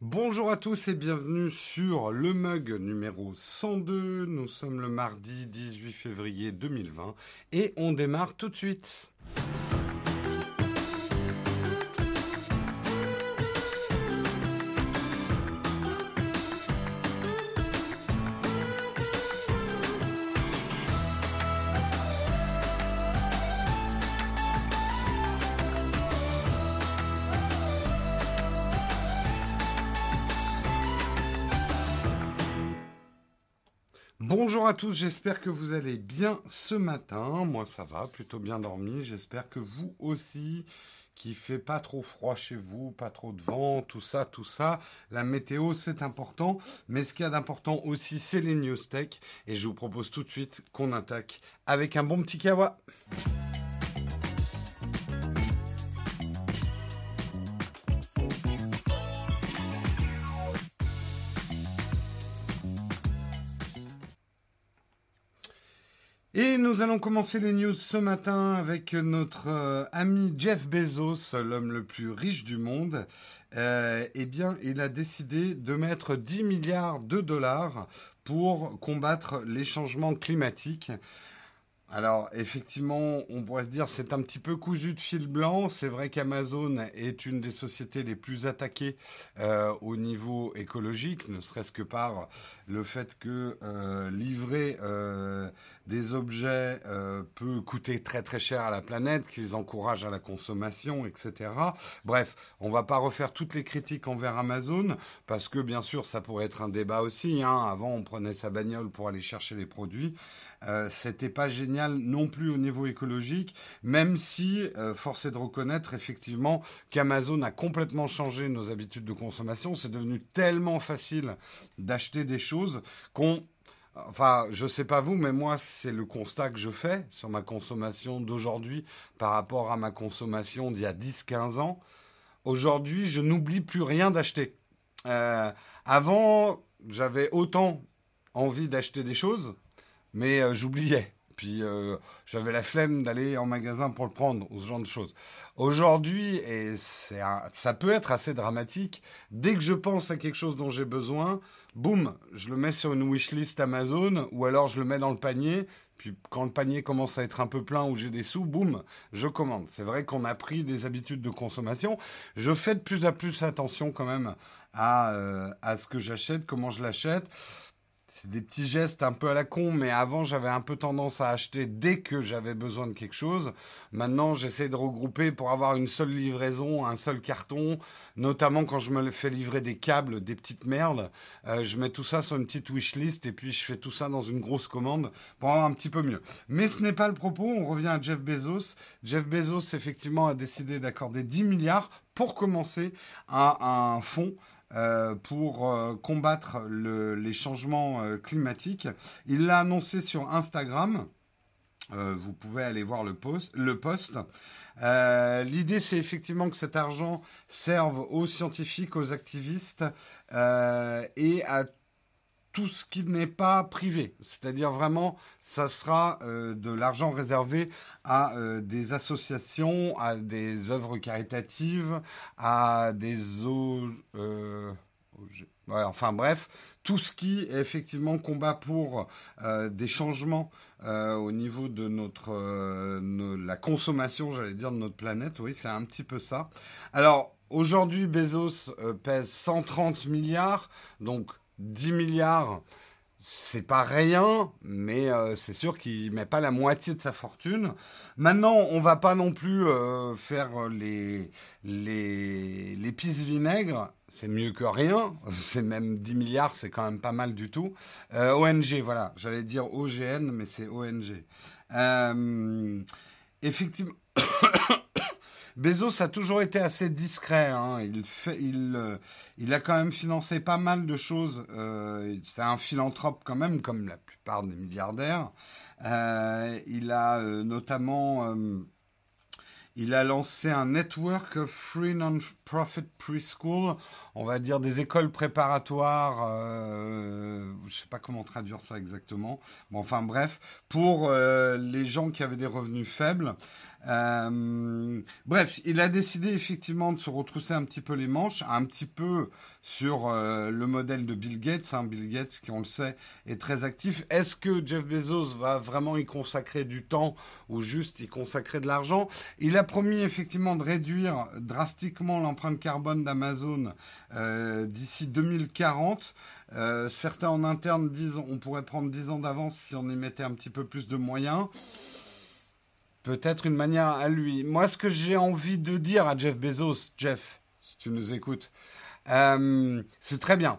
Bonjour à tous et bienvenue sur le mug numéro 102. Nous sommes le mardi 18 février 2020 et on démarre tout de suite. À tous, j'espère que vous allez bien ce matin. Moi ça va, plutôt bien dormi. J'espère que vous aussi, qui fait pas trop froid chez vous, pas trop de vent, tout ça, tout ça. La météo c'est important, mais ce qu'il y a d'important aussi c'est les news tech. Et je vous propose tout de suite qu'on attaque avec un bon petit kawa. Et nous allons commencer les news ce matin avec notre euh, ami Jeff Bezos, l'homme le plus riche du monde. Euh, eh bien, il a décidé de mettre 10 milliards de dollars pour combattre les changements climatiques. Alors effectivement, on pourrait se dire c'est un petit peu cousu de fil blanc. C'est vrai qu'Amazon est une des sociétés les plus attaquées euh, au niveau écologique, ne serait-ce que par le fait que livrer des objets euh, peut coûter très très cher à la planète, qu'ils encouragent à la consommation, etc. Bref, on va pas refaire toutes les critiques envers Amazon parce que bien sûr ça pourrait être un débat aussi. Hein. Avant, on prenait sa bagnole pour aller chercher les produits. Euh, c'était pas génial non plus au niveau écologique, même si euh, force est de reconnaître effectivement qu'Amazon a complètement changé nos habitudes de consommation. C'est devenu tellement facile d'acheter des choses qu'on Enfin, je sais pas vous, mais moi, c'est le constat que je fais sur ma consommation d'aujourd'hui par rapport à ma consommation d'il y a 10-15 ans. Aujourd'hui, je n'oublie plus rien d'acheter. Euh, avant, j'avais autant envie d'acheter des choses mais euh, j'oubliais. Puis euh, j'avais la flemme d'aller en magasin pour le prendre, ou ce genre de choses. Aujourd'hui, et c'est ça peut être assez dramatique, dès que je pense à quelque chose dont j'ai besoin, boum, je le mets sur une wishlist Amazon, ou alors je le mets dans le panier, puis quand le panier commence à être un peu plein ou j'ai des sous, boum, je commande. C'est vrai qu'on a pris des habitudes de consommation. Je fais de plus en plus attention quand même à, euh, à ce que j'achète, comment je l'achète c'est des petits gestes un peu à la con, mais avant j'avais un peu tendance à acheter dès que j'avais besoin de quelque chose. Maintenant j'essaie de regrouper pour avoir une seule livraison, un seul carton, notamment quand je me fais livrer des câbles, des petites merdes. Euh, je mets tout ça sur une petite wishlist et puis je fais tout ça dans une grosse commande pour avoir un petit peu mieux. Mais ce n'est pas le propos, on revient à Jeff Bezos. Jeff Bezos effectivement a décidé d'accorder 10 milliards pour commencer à un fonds euh, pour euh, combattre le, les changements euh, climatiques. Il l'a annoncé sur Instagram. vous pouvez aller voir le post. Le post. L'idée, c'est effectivement que cet argent serve aux scientifiques, aux activistes et à tout ce qui n'est pas privé. C'est-à-dire vraiment, ça sera euh, de l'argent réservé à euh, des associations, à des œuvres caritatives, à des. Euh, enfin bref, tout ce qui effectivement combat pour des changements au niveau de notre la consommation, j'allais dire, de notre planète. Oui, c'est un petit peu ça. Alors aujourd'hui, Bezos pèse 130 milliards, donc 10 milliards, c'est pas rien, mais euh, c'est sûr qu'il met pas la moitié de sa fortune. Maintenant, on va pas non plus euh, faire les les vinaigres. C'est mieux que rien. C'est même 10 milliards, c'est quand même pas mal du tout. Euh, ONG, voilà. J'allais dire OGN, mais c'est ONG. Effectivement. Bezos a toujours été assez discret. Hein. Euh, il a quand même financé pas mal de choses. Euh, c'est un philanthrope quand même, comme la plupart des milliardaires. Euh, il a notamment... Il a lancé un network of free non-profit preschool. On va dire, des écoles préparatoires, euh, je sais pas comment traduire ça exactement, bon, enfin bref, pour euh, les gens qui avaient des revenus faibles. Euh, bref, il a décidé effectivement de se retrousser un petit peu les manches, un petit peu sur le modèle de Bill Gates. Hein. Bill Gates, qui on le sait, est très actif. Est-ce que Jeff Bezos va vraiment y consacrer du temps ou juste y consacrer de l'argent? Il a promis effectivement de réduire drastiquement l'empreinte carbone d'Amazon euh, d'ici 2040. certains en interne disent on pourrait prendre 10 ans d'avance si on y mettait un petit peu plus de moyens peut-être une manière à lui. Moi, ce que j'ai envie de dire à Jeff Bezos, Jeff, si tu nous écoutes, euh, c'est très bien.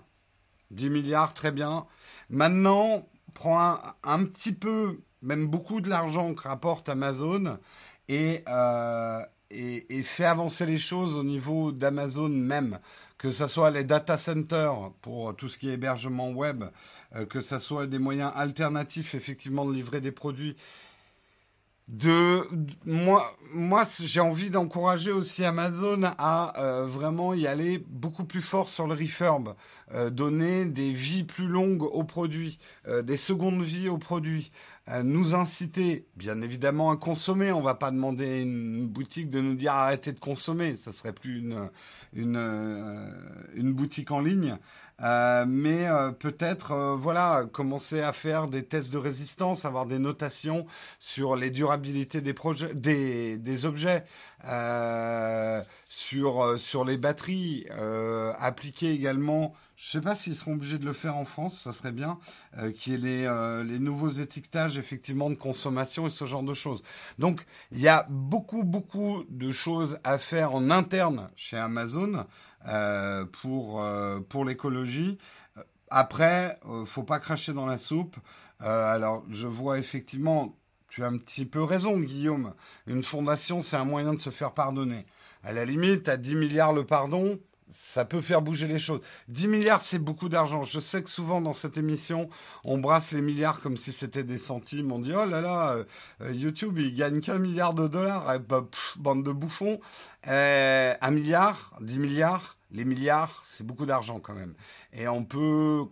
10 milliards, très bien. Maintenant, prends un, petit peu, même beaucoup de l'argent que rapporte Amazon et, euh, et, fais avancer les choses au niveau d'Amazon même. Que ce soit les data centers pour tout ce qui est hébergement web, euh, que ce soit des moyens alternatifs effectivement de livrer des produits de, moi, j'ai envie d'encourager aussi Amazon à euh, vraiment y aller beaucoup plus fort sur le refurb, euh, donner des vies plus longues aux produits, des secondes vies aux produits, nous inciter, bien évidemment, à consommer. On va pas demander à une boutique de nous dire arrêtez de consommer, ça serait plus une une, une boutique en ligne. Euh, mais euh, peut-être, euh, voilà, commencer à faire des tests de résistance, avoir des notations sur les durabilités des des, des objets, sur sur les batteries, appliquer également. Je sais pas s'ils seront obligés de le faire en France, ça serait bien, qu'il y ait les, les nouveaux étiquetages effectivement de consommation et ce genre de choses. Donc il y a beaucoup beaucoup de choses à faire en interne chez Amazon. Euh, pour, euh, pour l'écologie. Après, euh, faut pas cracher dans la soupe. alors, je vois effectivement, tu as un petit peu raison, Guillaume. Une fondation, c'est un moyen de se faire pardonner. À la limite, à 10 milliards le pardon, ça peut faire bouger les choses. 10 milliards, c'est beaucoup d'argent. Je sais que souvent dans cette émission, on brasse les milliards comme si c'était des centimes. On dit, oh là là, euh, YouTube, il gagne qu'un milliard de dollars. Eh ben, bande de bouffons. Euh, un milliard, 10 milliards, les milliards, c'est beaucoup d'argent quand même. Et on peut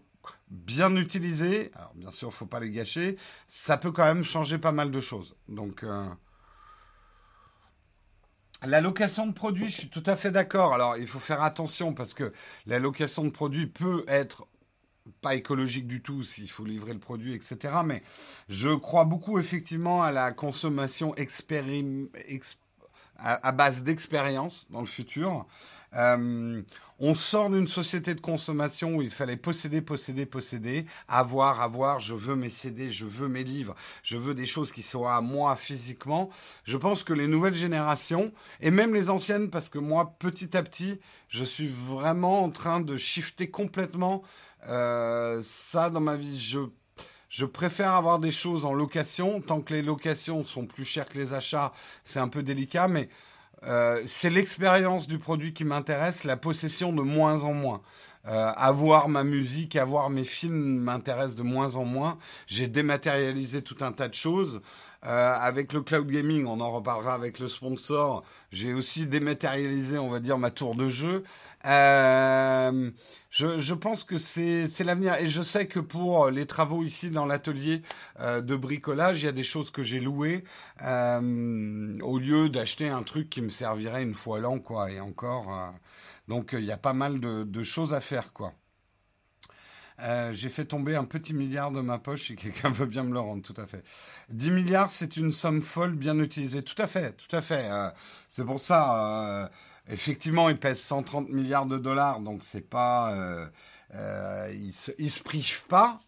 bien utiliser, alors bien sûr, il faut pas les gâcher, ça peut quand même changer pas mal de choses. Donc... Euh, la location de produits, je suis tout à fait d'accord. Alors, il faut faire attention parce que la location de produits peut être pas écologique du tout s'il faut livrer le produit, etc. Mais je crois beaucoup effectivement à la consommation expérim à, base d'expérience dans le futur. Euh, on sort d'une société de consommation où il fallait posséder, posséder, posséder, avoir, avoir, je veux mes CD, je veux mes livres, je veux des choses qui soient à moi physiquement. Je pense que les nouvelles générations, et même les anciennes, parce que moi, petit à petit, je suis vraiment en train de shifter complètement euh, ça dans ma vie. Je je préfère avoir des choses en location. Tant que les locations sont plus chères que les achats, c'est un peu délicat, mais euh, c'est l'expérience du produit qui m'intéresse, la possession de moins en moins. Euh, avoir ma musique, avoir mes films m'intéresse de moins en moins. J'ai dématérialisé tout un tas de choses. Euh, avec le cloud gaming, on en reparlera avec le sponsor. J'ai aussi dématérialisé, on va dire, ma tour de jeu. Euh, je, pense que c'est l'avenir. Et je sais que pour les travaux ici dans l'atelier euh, de bricolage, il y a des choses que j'ai louées euh, au lieu d'acheter un truc qui me servirait une fois l'an, quoi. Et encore, euh, donc il y a pas mal de, de choses à faire, quoi. Euh, j'ai fait tomber un petit milliard de ma poche si quelqu'un veut bien me le rendre, tout à fait. 10 milliards, c'est une somme folle bien utilisée. Tout à fait, tout à fait. Euh, c'est pour ça, euh, effectivement, il pèse 130 milliards de dollars, donc c'est pas... il, se, il prive pas.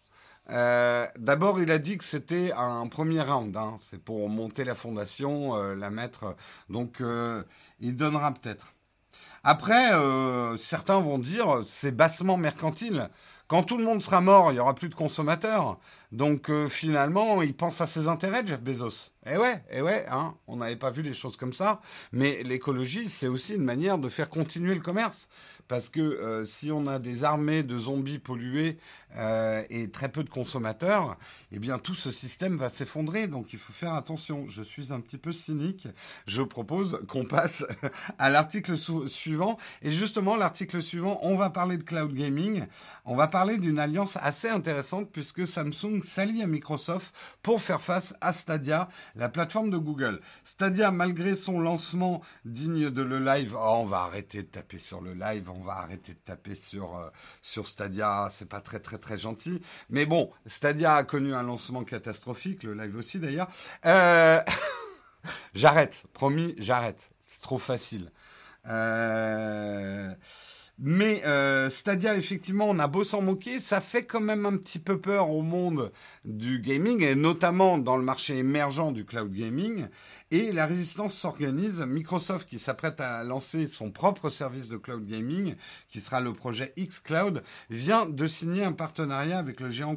D'abord, il a dit que c'était un premier round. Hein. C'est pour monter la fondation, la mettre. Donc, il donnera peut-être. Après, certains vont dire c'est bassement mercantile Quand tout le monde sera mort, il y aura plus de consommateurs. Donc euh, finalement, il pense à ses intérêts, Jeff Bezos. Eh ouais, eh ouais, hein, on n'avait pas vu les choses comme ça. Mais l'écologie, c'est aussi une manière de faire continuer le commerce. Parce que euh, si on a des armées de zombies pollués euh, et très peu de consommateurs, eh bien tout ce système va s'effondrer. Donc il faut faire attention. Je suis un petit peu cynique. Je propose qu'on passe à l'article suivant. Et justement, l'article suivant, on va parler de cloud gaming. On va parler d'une alliance assez intéressante puisque Samsung s'allie à Microsoft pour faire face à Stadia, la plateforme de Google. Stadia, malgré son lancement digne de le live, oh, on va arrêter de taper sur le live on va arrêter de taper sur, euh, sur Stadia, c'est pas très très très gentil. Mais bon, Stadia a connu un lancement catastrophique, le live aussi d'ailleurs. Euh, j'arrête, promis, j'arrête. C'est trop facile. Euh, mais Stadia, effectivement, on a beau s'en moquer, ça fait quand même un petit peu peur au monde du gaming, et notamment dans le marché émergent du cloud gaming. Et la résistance s'organise. Microsoft, qui s'apprête à lancer son propre service de cloud gaming, qui sera le projet xCloud, vient de signer un partenariat avec le géant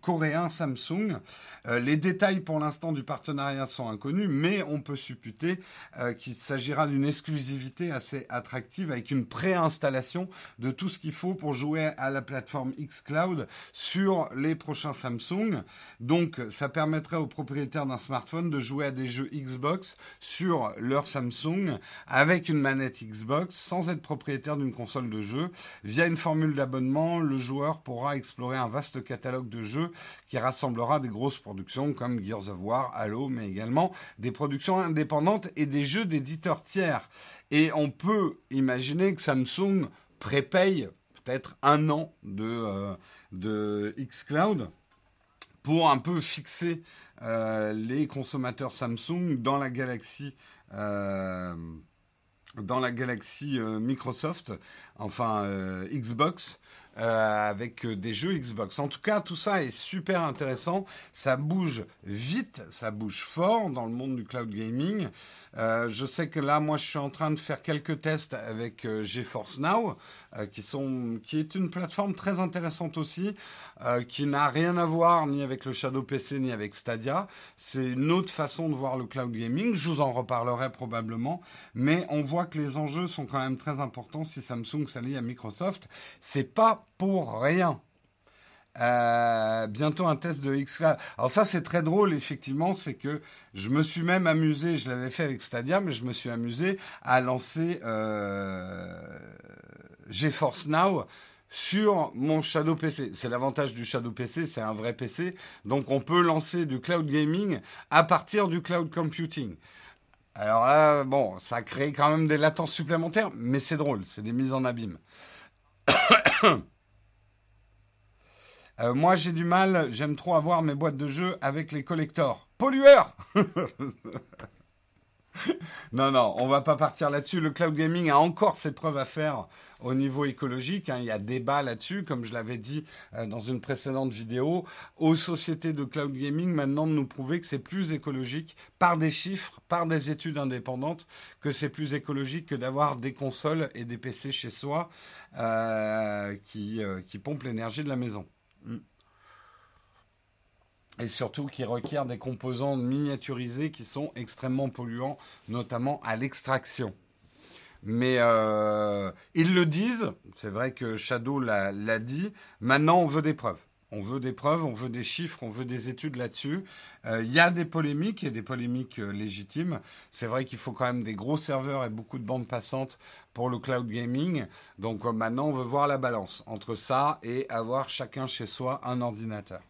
coréen Samsung. Euh, les détails pour l'instant du partenariat sont inconnus, mais on peut supputer euh, qu'il s'agira d'une exclusivité assez attractive avec une préinstallation de tout ce qu'il faut pour jouer à la plateforme xCloud sur les prochains Samsung. Donc, ça permettrait aux propriétaires d'un smartphone de jouer à des jeux Xbox sur leur Samsung avec une manette Xbox sans être propriétaire d'une console de jeu. Via une formule d'abonnement, le joueur pourra explorer un vaste catalogue de jeux qui rassemblera des grosses productions comme Gears of War, Halo, mais également des productions indépendantes et des jeux d'éditeurs tiers. Et on peut imaginer que Samsung prépaye peut-être un an de, euh, de xCloud pour un peu fixer euh, les consommateurs Samsung dans la galaxie euh, dans la galaxie euh, Microsoft, enfin Xbox, avec des jeux Xbox. En tout cas, tout ça est super intéressant. Ça bouge vite, ça bouge fort dans le monde du cloud gaming. Euh, je sais que là, moi, je suis en train de faire quelques tests avec euh, GeForce Now, euh, qui, sont, qui est une plateforme très intéressante aussi, qui n'a rien à voir ni avec le Shadow PC ni avec Stadia. C'est une autre façon de voir le cloud gaming. Je vous en reparlerai probablement, mais on voit que les enjeux sont quand même très importants si Samsung s'allie à Microsoft. C'est pas pour rien. Euh, bientôt un test de X. Alors ça c'est très drôle effectivement, c'est que je me suis même amusé, je l'avais fait avec Stadia, mais je me suis amusé à lancer euh, GeForce Now sur mon Shadow PC. C'est l'avantage du Shadow PC, c'est un vrai PC, donc on peut lancer du cloud gaming à partir du cloud computing. Alors là, bon, ça crée quand même des latences supplémentaires, mais c'est drôle, c'est des mises en abîme. Euh, moi, j'ai du mal, j'aime trop avoir mes boîtes de jeux avec les collectors. Pollueurs Non, non, on va pas partir là-dessus. Le cloud gaming a encore ses preuves à faire au niveau écologique. Hein. Il y a débat là-dessus, comme je l'avais dit euh, dans une précédente vidéo. Aux sociétés de cloud gaming, maintenant, de nous prouver que c'est plus écologique par des chiffres, par des études indépendantes, que c'est plus écologique que d'avoir des consoles et des PC chez soi euh, qui pompent l'énergie de la maison. Mm. Et surtout qui requiert des composants miniaturisés qui sont extrêmement polluants, notamment à l'extraction. Mais euh, ils le disent, c'est vrai que Shadow l'a dit, maintenant on veut des preuves. On veut des preuves, on veut des chiffres, on veut des études là-dessus. Euh, il y a des polémiques et des polémiques euh, légitimes. C'est vrai qu'il faut quand même des gros serveurs et beaucoup de bandes passantes pour le cloud gaming. Donc euh, maintenant, on veut voir la balance entre ça et avoir chacun chez soi un ordinateur.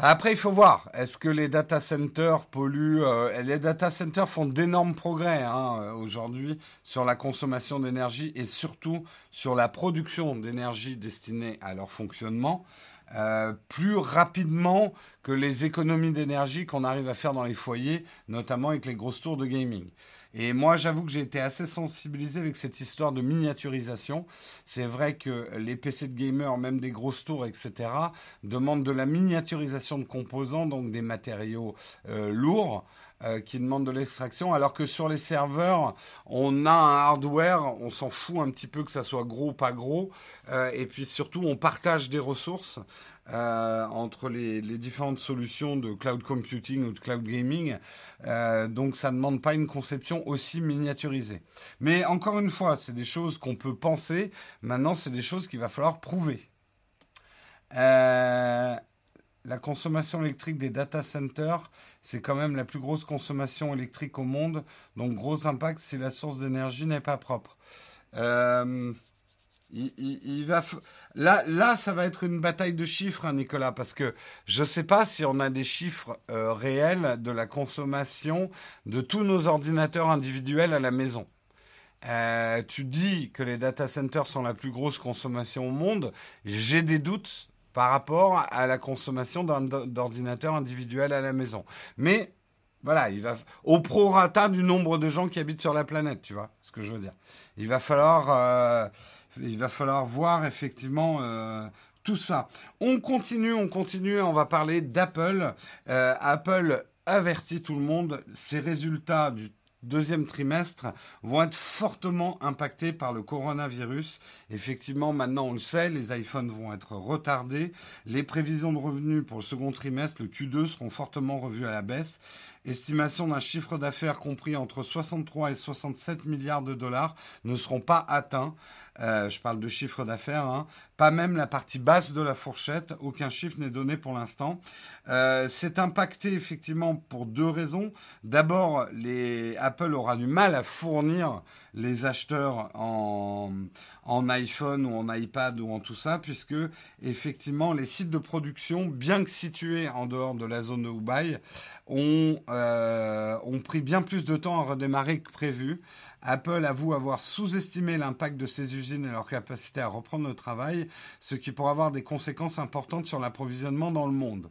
Bah, après, il faut voir. Est-ce que les data centers polluent euh, Les data centers font d'énormes progrès hein, aujourd'hui sur la consommation d'énergie et surtout sur la production d'énergie destinée à leur fonctionnement. Euh, plus rapidement que les économies d'énergie qu'on arrive à faire dans les foyers, notamment avec les grosses tours de gaming. Et moi, j'avoue que j'ai été assez sensibilisé avec cette histoire de miniaturisation. C'est vrai que les PC de gamers, même des grosses tours, etc., demandent de la miniaturisation de composants, donc des matériaux euh, lourds. Qui demande de l'extraction, alors que sur les serveurs, on a un hardware, on s'en fout un petit peu que ça soit gros ou pas gros, et puis surtout on partage des ressources. Euh, entre les, différentes solutions de cloud computing ou de cloud gaming. Euh, donc ça ne demande pas une conception aussi miniaturisée. Mais encore une fois, c'est des choses qu'on peut penser. Maintenant, c'est des choses qu'il va falloir prouver. Euh, la consommation électrique des data centers, c'est quand même la plus grosse consommation électrique au monde. Donc gros impact si la source d'énergie n'est pas propre. Il, va là, là, ça va être une bataille de chiffres, hein, Nicolas, parce que je ne sais pas si on a des chiffres euh, réels de la consommation de tous nos ordinateurs individuels à la maison. Euh, tu dis que les data centers sont la plus grosse consommation au monde. J'ai des doutes par rapport à la consommation d'ordinateurs individuels à la maison. Mais voilà, il va au prorata du nombre de gens qui habitent sur la planète, tu vois ce que je veux dire. Il va falloir, euh, il va falloir voir effectivement euh, tout ça. On continue, on continue. On va parler d'Apple. Euh, Apple avertit tout le monde. Ses résultats du deuxième trimestre vont être fortement impactés par le coronavirus. Effectivement, maintenant on le sait, les iPhones vont être retardés. Les prévisions de revenus pour le second trimestre, le Q2, seront fortement revues à la baisse. Estimation d'un chiffre d'affaires compris entre 63 et 67 milliards de dollars ne seront pas atteints. Euh, je parle de chiffre d'affaires, hein. pas même la partie basse de la fourchette. Aucun chiffre n'est donné pour l'instant. Euh, c'est impacté effectivement pour deux raisons. D'abord, Apple aura du mal à fournir les acheteurs en, en iPhone ou en iPad ou en tout ça, puisque effectivement les sites de production, bien que situés en dehors de la zone de Hubai, ont, euh, ont pris bien plus de temps à redémarrer que prévu. Apple avoue avoir sous-estimé l'impact de ces usines et leur capacité à reprendre le travail, ce qui pourrait avoir des conséquences importantes sur l'approvisionnement dans le monde.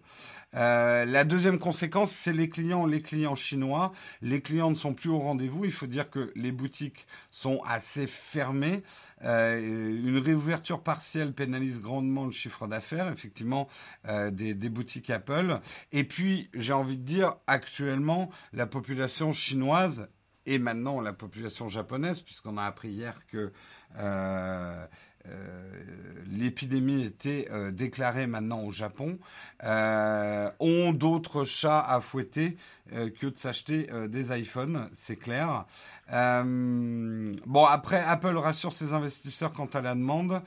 Euh, la deuxième conséquence, c'est les clients, les clients chinois. Les clients ne sont plus au rendez-vous. Il faut dire que les boutiques sont assez fermées. Euh, une réouverture partielle pénalise grandement le chiffre d'affaires, effectivement, euh, des, des, boutiques Apple. Et puis, j'ai envie de dire, actuellement, la population chinoise et maintenant la population japonaise, puisqu'on a appris hier que euh, euh, l'épidémie était euh, déclarée maintenant au Japon, ont d'autres chats à fouetter que de s'acheter des iPhones, c'est clair. bon, après, Apple rassure ses investisseurs quant à la demande.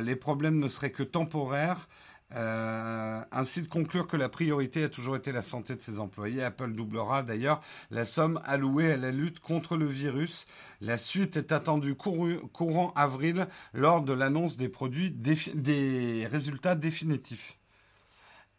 les problèmes ne seraient que temporaires. Euh, ainsi de conclure que la priorité a toujours été la santé de ses employés. Apple doublera d'ailleurs la somme allouée à la lutte contre le virus. La suite est attendue courant avril lors de l'annonce des produits des résultats définitifs.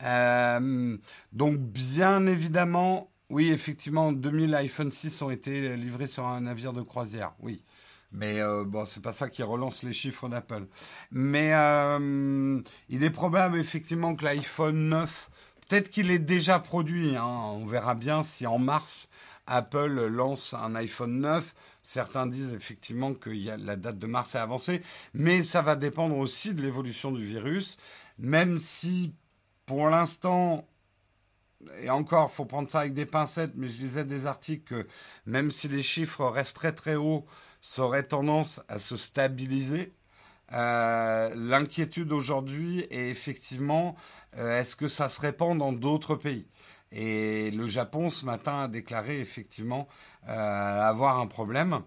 Euh, donc bien évidemment, oui effectivement, 2000 iPhone 6 ont été livrés sur un navire de croisière. Oui. Mais euh, bon, c'est pas ça qui relance les chiffres d'Apple. Mais euh, il est probable effectivement que l'iPhone 9, peut-être qu'il est déjà produit. Hein, on verra bien si en mars Apple lance un iPhone 9. Certains disent effectivement que y a, la date de mars est avancée, mais ça va dépendre aussi de l'évolution du virus. Même si pour l'instant, et encore, faut prendre ça avec des pincettes, mais je lisais des articles que même si les chiffres restent très très hauts, ça aurait tendance à se stabiliser. Euh, l'inquiétude aujourd'hui est effectivement, euh, est-ce que ça se répand dans d'autres pays? Et le Japon ce matin a déclaré effectivement euh, avoir un problème.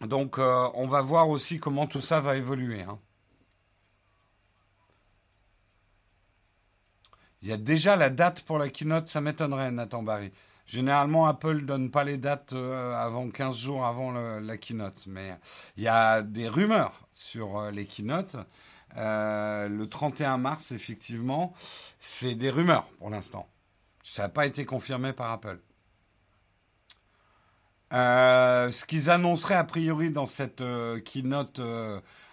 Donc on va voir aussi comment tout ça va évoluer. Hein. Il y a déjà la date pour la keynote, ça m'étonnerait, Nathan Barry. Généralement, Apple donne pas les dates euh, avant 15 jours avant la keynote, mais il y a des rumeurs sur euh, les keynotes. Euh, le 31 mars, effectivement, c'est des rumeurs pour l'instant. Ça n'a pas été confirmé par Apple. ce qu'ils annonceraient a priori dans cette keynote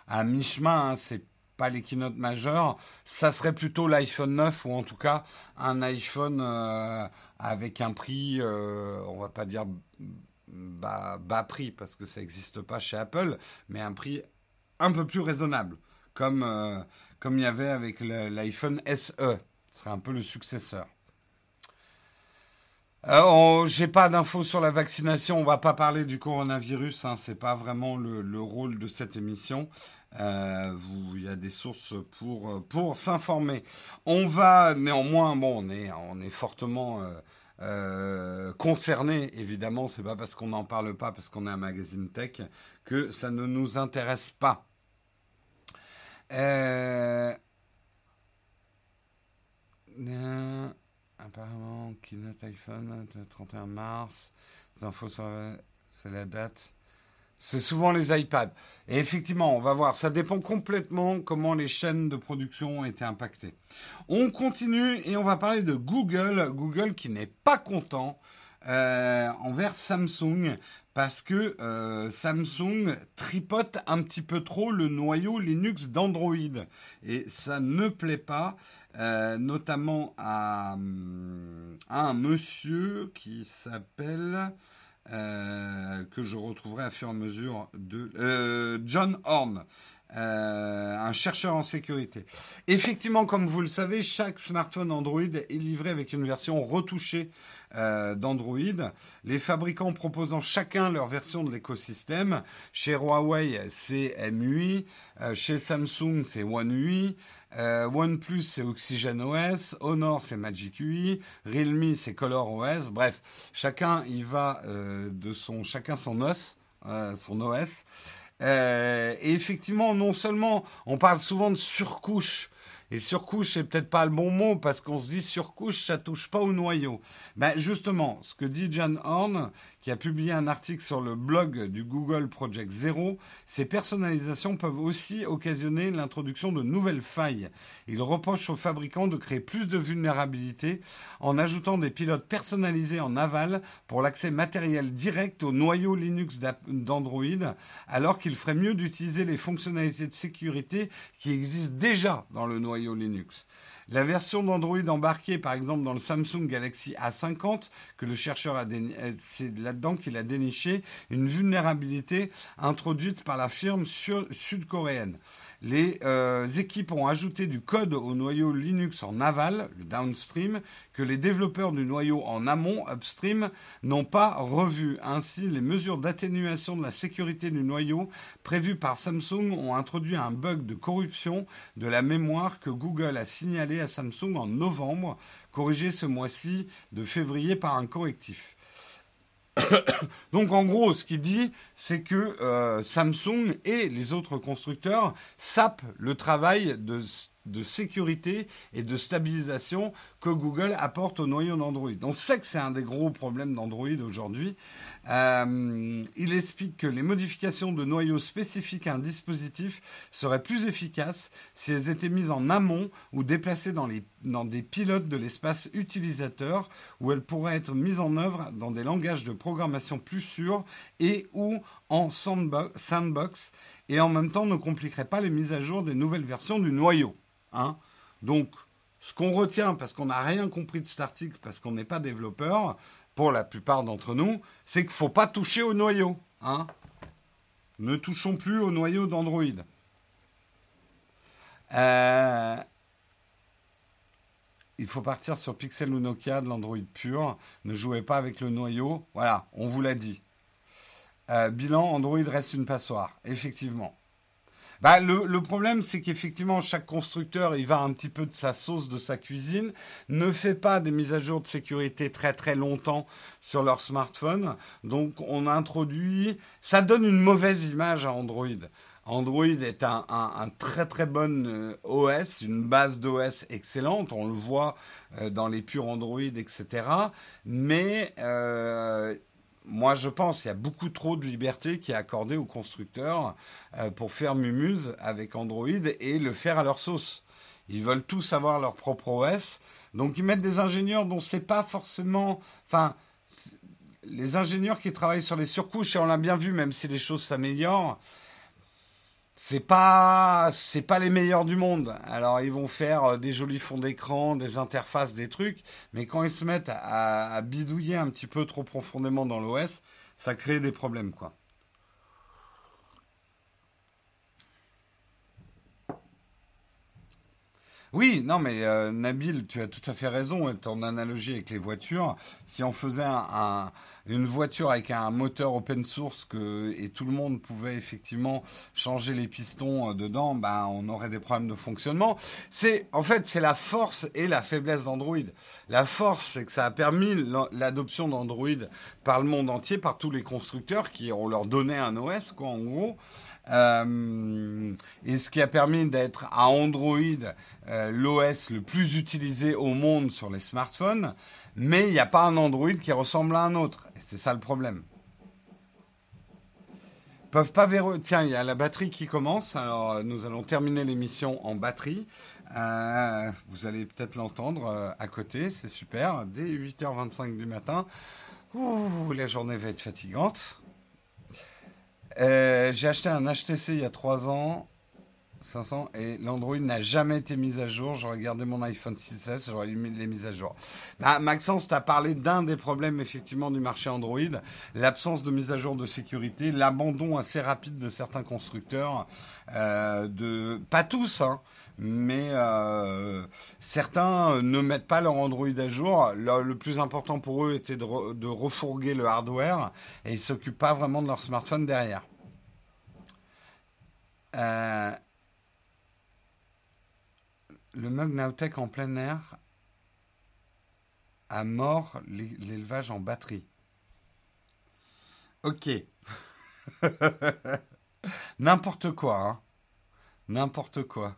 à mi-chemin, hein, c'est pas les keynotes majeures, ça serait plutôt l'iPhone 9 ou en tout cas un iPhone euh, avec un prix, euh, on va pas dire bas, prix parce que ça n'existe pas chez Apple, mais un prix un peu plus raisonnable, comme, euh, il y avait avec l'iPhone SE. Ce serait un peu le successeur. euh, J'ai pas d'infos sur la vaccination. On va pas parler du coronavirus. Hein, c'est pas vraiment le, rôle de cette émission. Euh, il y a des sources pour pour s'informer. On va néanmoins, bon, on est on est fortement euh, euh, concerné. Évidemment, c'est pas parce qu'on n'en parle pas, parce qu'on est un magazine tech, que ça ne nous intéresse pas. Euh, apparemment, keynote iPhone, 31 mars. Les infos sur c'est la date. C'est souvent les iPads. Et effectivement, on va voir, ça dépend complètement comment les chaînes de production ont été impactées. On continue et on va parler de Google. Google qui n'est pas content euh, envers Samsung parce que euh, Samsung tripote un petit peu trop le noyau Linux d'Android. Et ça ne plaît pas. Euh, notamment à, à, un monsieur qui s'appelle euh, que je retrouverai à fur et à mesure de euh, John Horn. Euh, un chercheur en sécurité. Effectivement, comme vous le savez, chaque smartphone Android est livré avec une version retouchée euh, d'Android. Les fabricants proposant chacun leur version de l'écosystème. Chez Huawei, c'est MUI. Euh, chez Samsung, c'est One UI. Euh, OnePlus, c'est OxygenOS. Honor, c'est Magic UI. Realme, c'est ColorOS. Bref, chacun y va euh, de son, chacun son os, son OS. Et effectivement, non seulement on parle souvent de surcouche et surcouche, c'est peut-être pas le bon mot parce qu'on se dit surcouche, ça touche pas au noyau. Ben justement, ce que dit Jan Horn, qui a publié un article sur le blog du Google Project Zero, ces personnalisations peuvent aussi occasionner l'introduction de nouvelles failles. Il reproche aux fabricants de créer plus de vulnérabilité en ajoutant des pilotes personnalisés en aval pour l'accès matériel direct au noyau Linux d'Android, alors qu'il ferait mieux d'utiliser les fonctionnalités de sécurité qui existent déjà dans le noyau La version d'Android embarquée, par exemple, dans le Samsung Galaxy A50, que le chercheur a euh, c'est là-dedans qu'il a déniché une vulnérabilité introduite par la firme sud-coréenne. Les euh, équipes ont ajouté du code au noyau Linux en aval, le downstream, que les développeurs du noyau en amont, upstream, n'ont pas revu. Ainsi, les mesures d'atténuation de la sécurité du noyau prévues par Samsung ont introduit un bug de corruption de la mémoire que Google a signalé à Samsung en novembre, corrigé ce mois-ci de février par un correctif. Donc en gros, ce qu'il dit, c'est que euh, Samsung et les autres constructeurs sapent le travail de, de, sécurité et de stabilisation que Google apporte au noyau d'Android. On sait que c'est un des gros problèmes d'Android aujourd'hui. Euh, il explique que les modifications de noyaux spécifiques à un dispositif seraient plus efficaces si elles étaient mises en amont ou déplacées dans, les, dans des pilotes de l'espace utilisateur où elles pourraient être mises en œuvre dans des langages de programmation plus sûrs et ou en sandbox et en même temps ne compliqueraient pas les mises à jour des nouvelles versions du noyau. Hein Donc, ce qu'on retient, parce qu'on n'a rien compris de cet article, parce qu'on n'est pas développeur, pour la plupart d'entre nous, c'est qu'il ne faut pas toucher au noyau. Hein ne touchons plus au noyau d'Android. Euh, il faut partir sur Pixel ou Nokia de l'Android pur. Ne jouez pas avec le noyau. Voilà, on vous l'a dit. Euh, bilan, Android reste une passoire, effectivement. Bah, le, problème, c'est qu'effectivement, chaque constructeur, il va un petit peu de sa sauce, de sa cuisine, ne fait pas des mises à jour de sécurité très très longtemps sur leur smartphone. Donc, on introduit, ça donne une mauvaise image à Android. Android est un, très très bon euh, OS, une base d'OS excellente, on le voit euh, dans les purs Android, etc. Mais euh, moi, je pense qu'il y a beaucoup trop de liberté qui est accordée aux constructeurs euh, pour faire Mumuse avec Android et le faire à leur sauce. Ils veulent tous avoir leur propre OS, donc ils mettent des ingénieurs dont c'est pas forcément, enfin, les ingénieurs qui travaillent sur les surcouches et on l'a bien vu, même si les choses s'améliorent, c'est pas c'est pas les meilleurs du monde. Alors ils vont faire euh, des jolis fonds d'écran, des interfaces, des trucs, mais quand ils se mettent à, bidouiller un petit peu trop profondément dans l'OS, ça crée des problèmes quoi. Oui, non, mais euh, Nabil, tu as tout à fait raison. Ton analogie avec les voitures, si on faisait un, une voiture avec un moteur open source que, et tout le monde pouvait effectivement changer les pistons euh, dedans, ben, on aurait des problèmes de fonctionnement. C'est, en fait, c'est la force et la faiblesse d'Android. La force, c'est que ça a permis l'adoption d'Android par le monde entier, par tous les constructeurs qui ont leur donné un OS, quoi, en gros. Euh, et ce qui a permis d'être à Android euh, l'OS le plus utilisé au monde sur les smartphones, mais il n'y a pas un Android qui ressemble à un autre. C'est ça le problème. Peuvent pas verrouiller. Tiens, il y a la batterie qui commence. Alors, euh, nous allons terminer l'émission en batterie. vous allez peut-être l'entendre à côté, c'est super. Dès 8h25 du matin, Ouh, la journée va être fatigante. Euh, j'ai acheté un HTC il y a 3 ans, 500, et l'Android n'a jamais été mis à jour. J'aurais gardé mon iPhone 6S, j'aurais mis les mises à jour. Bah, Maxence, tu as parlé d'un des problèmes effectivement du marché Android, l'absence de mise à jour de sécurité, l'abandon assez rapide de certains constructeurs, euh, de pas tous, hein, mais euh, certains ne mettent pas leur Android à jour. Le, plus important pour eux était de, refourguer le hardware et ils s'occupent pas vraiment de leur smartphone derrière. Euh, le mug Nowtech en plein air a mort l'élevage en batterie. Ok. N'importe quoi, hein. N'importe quoi.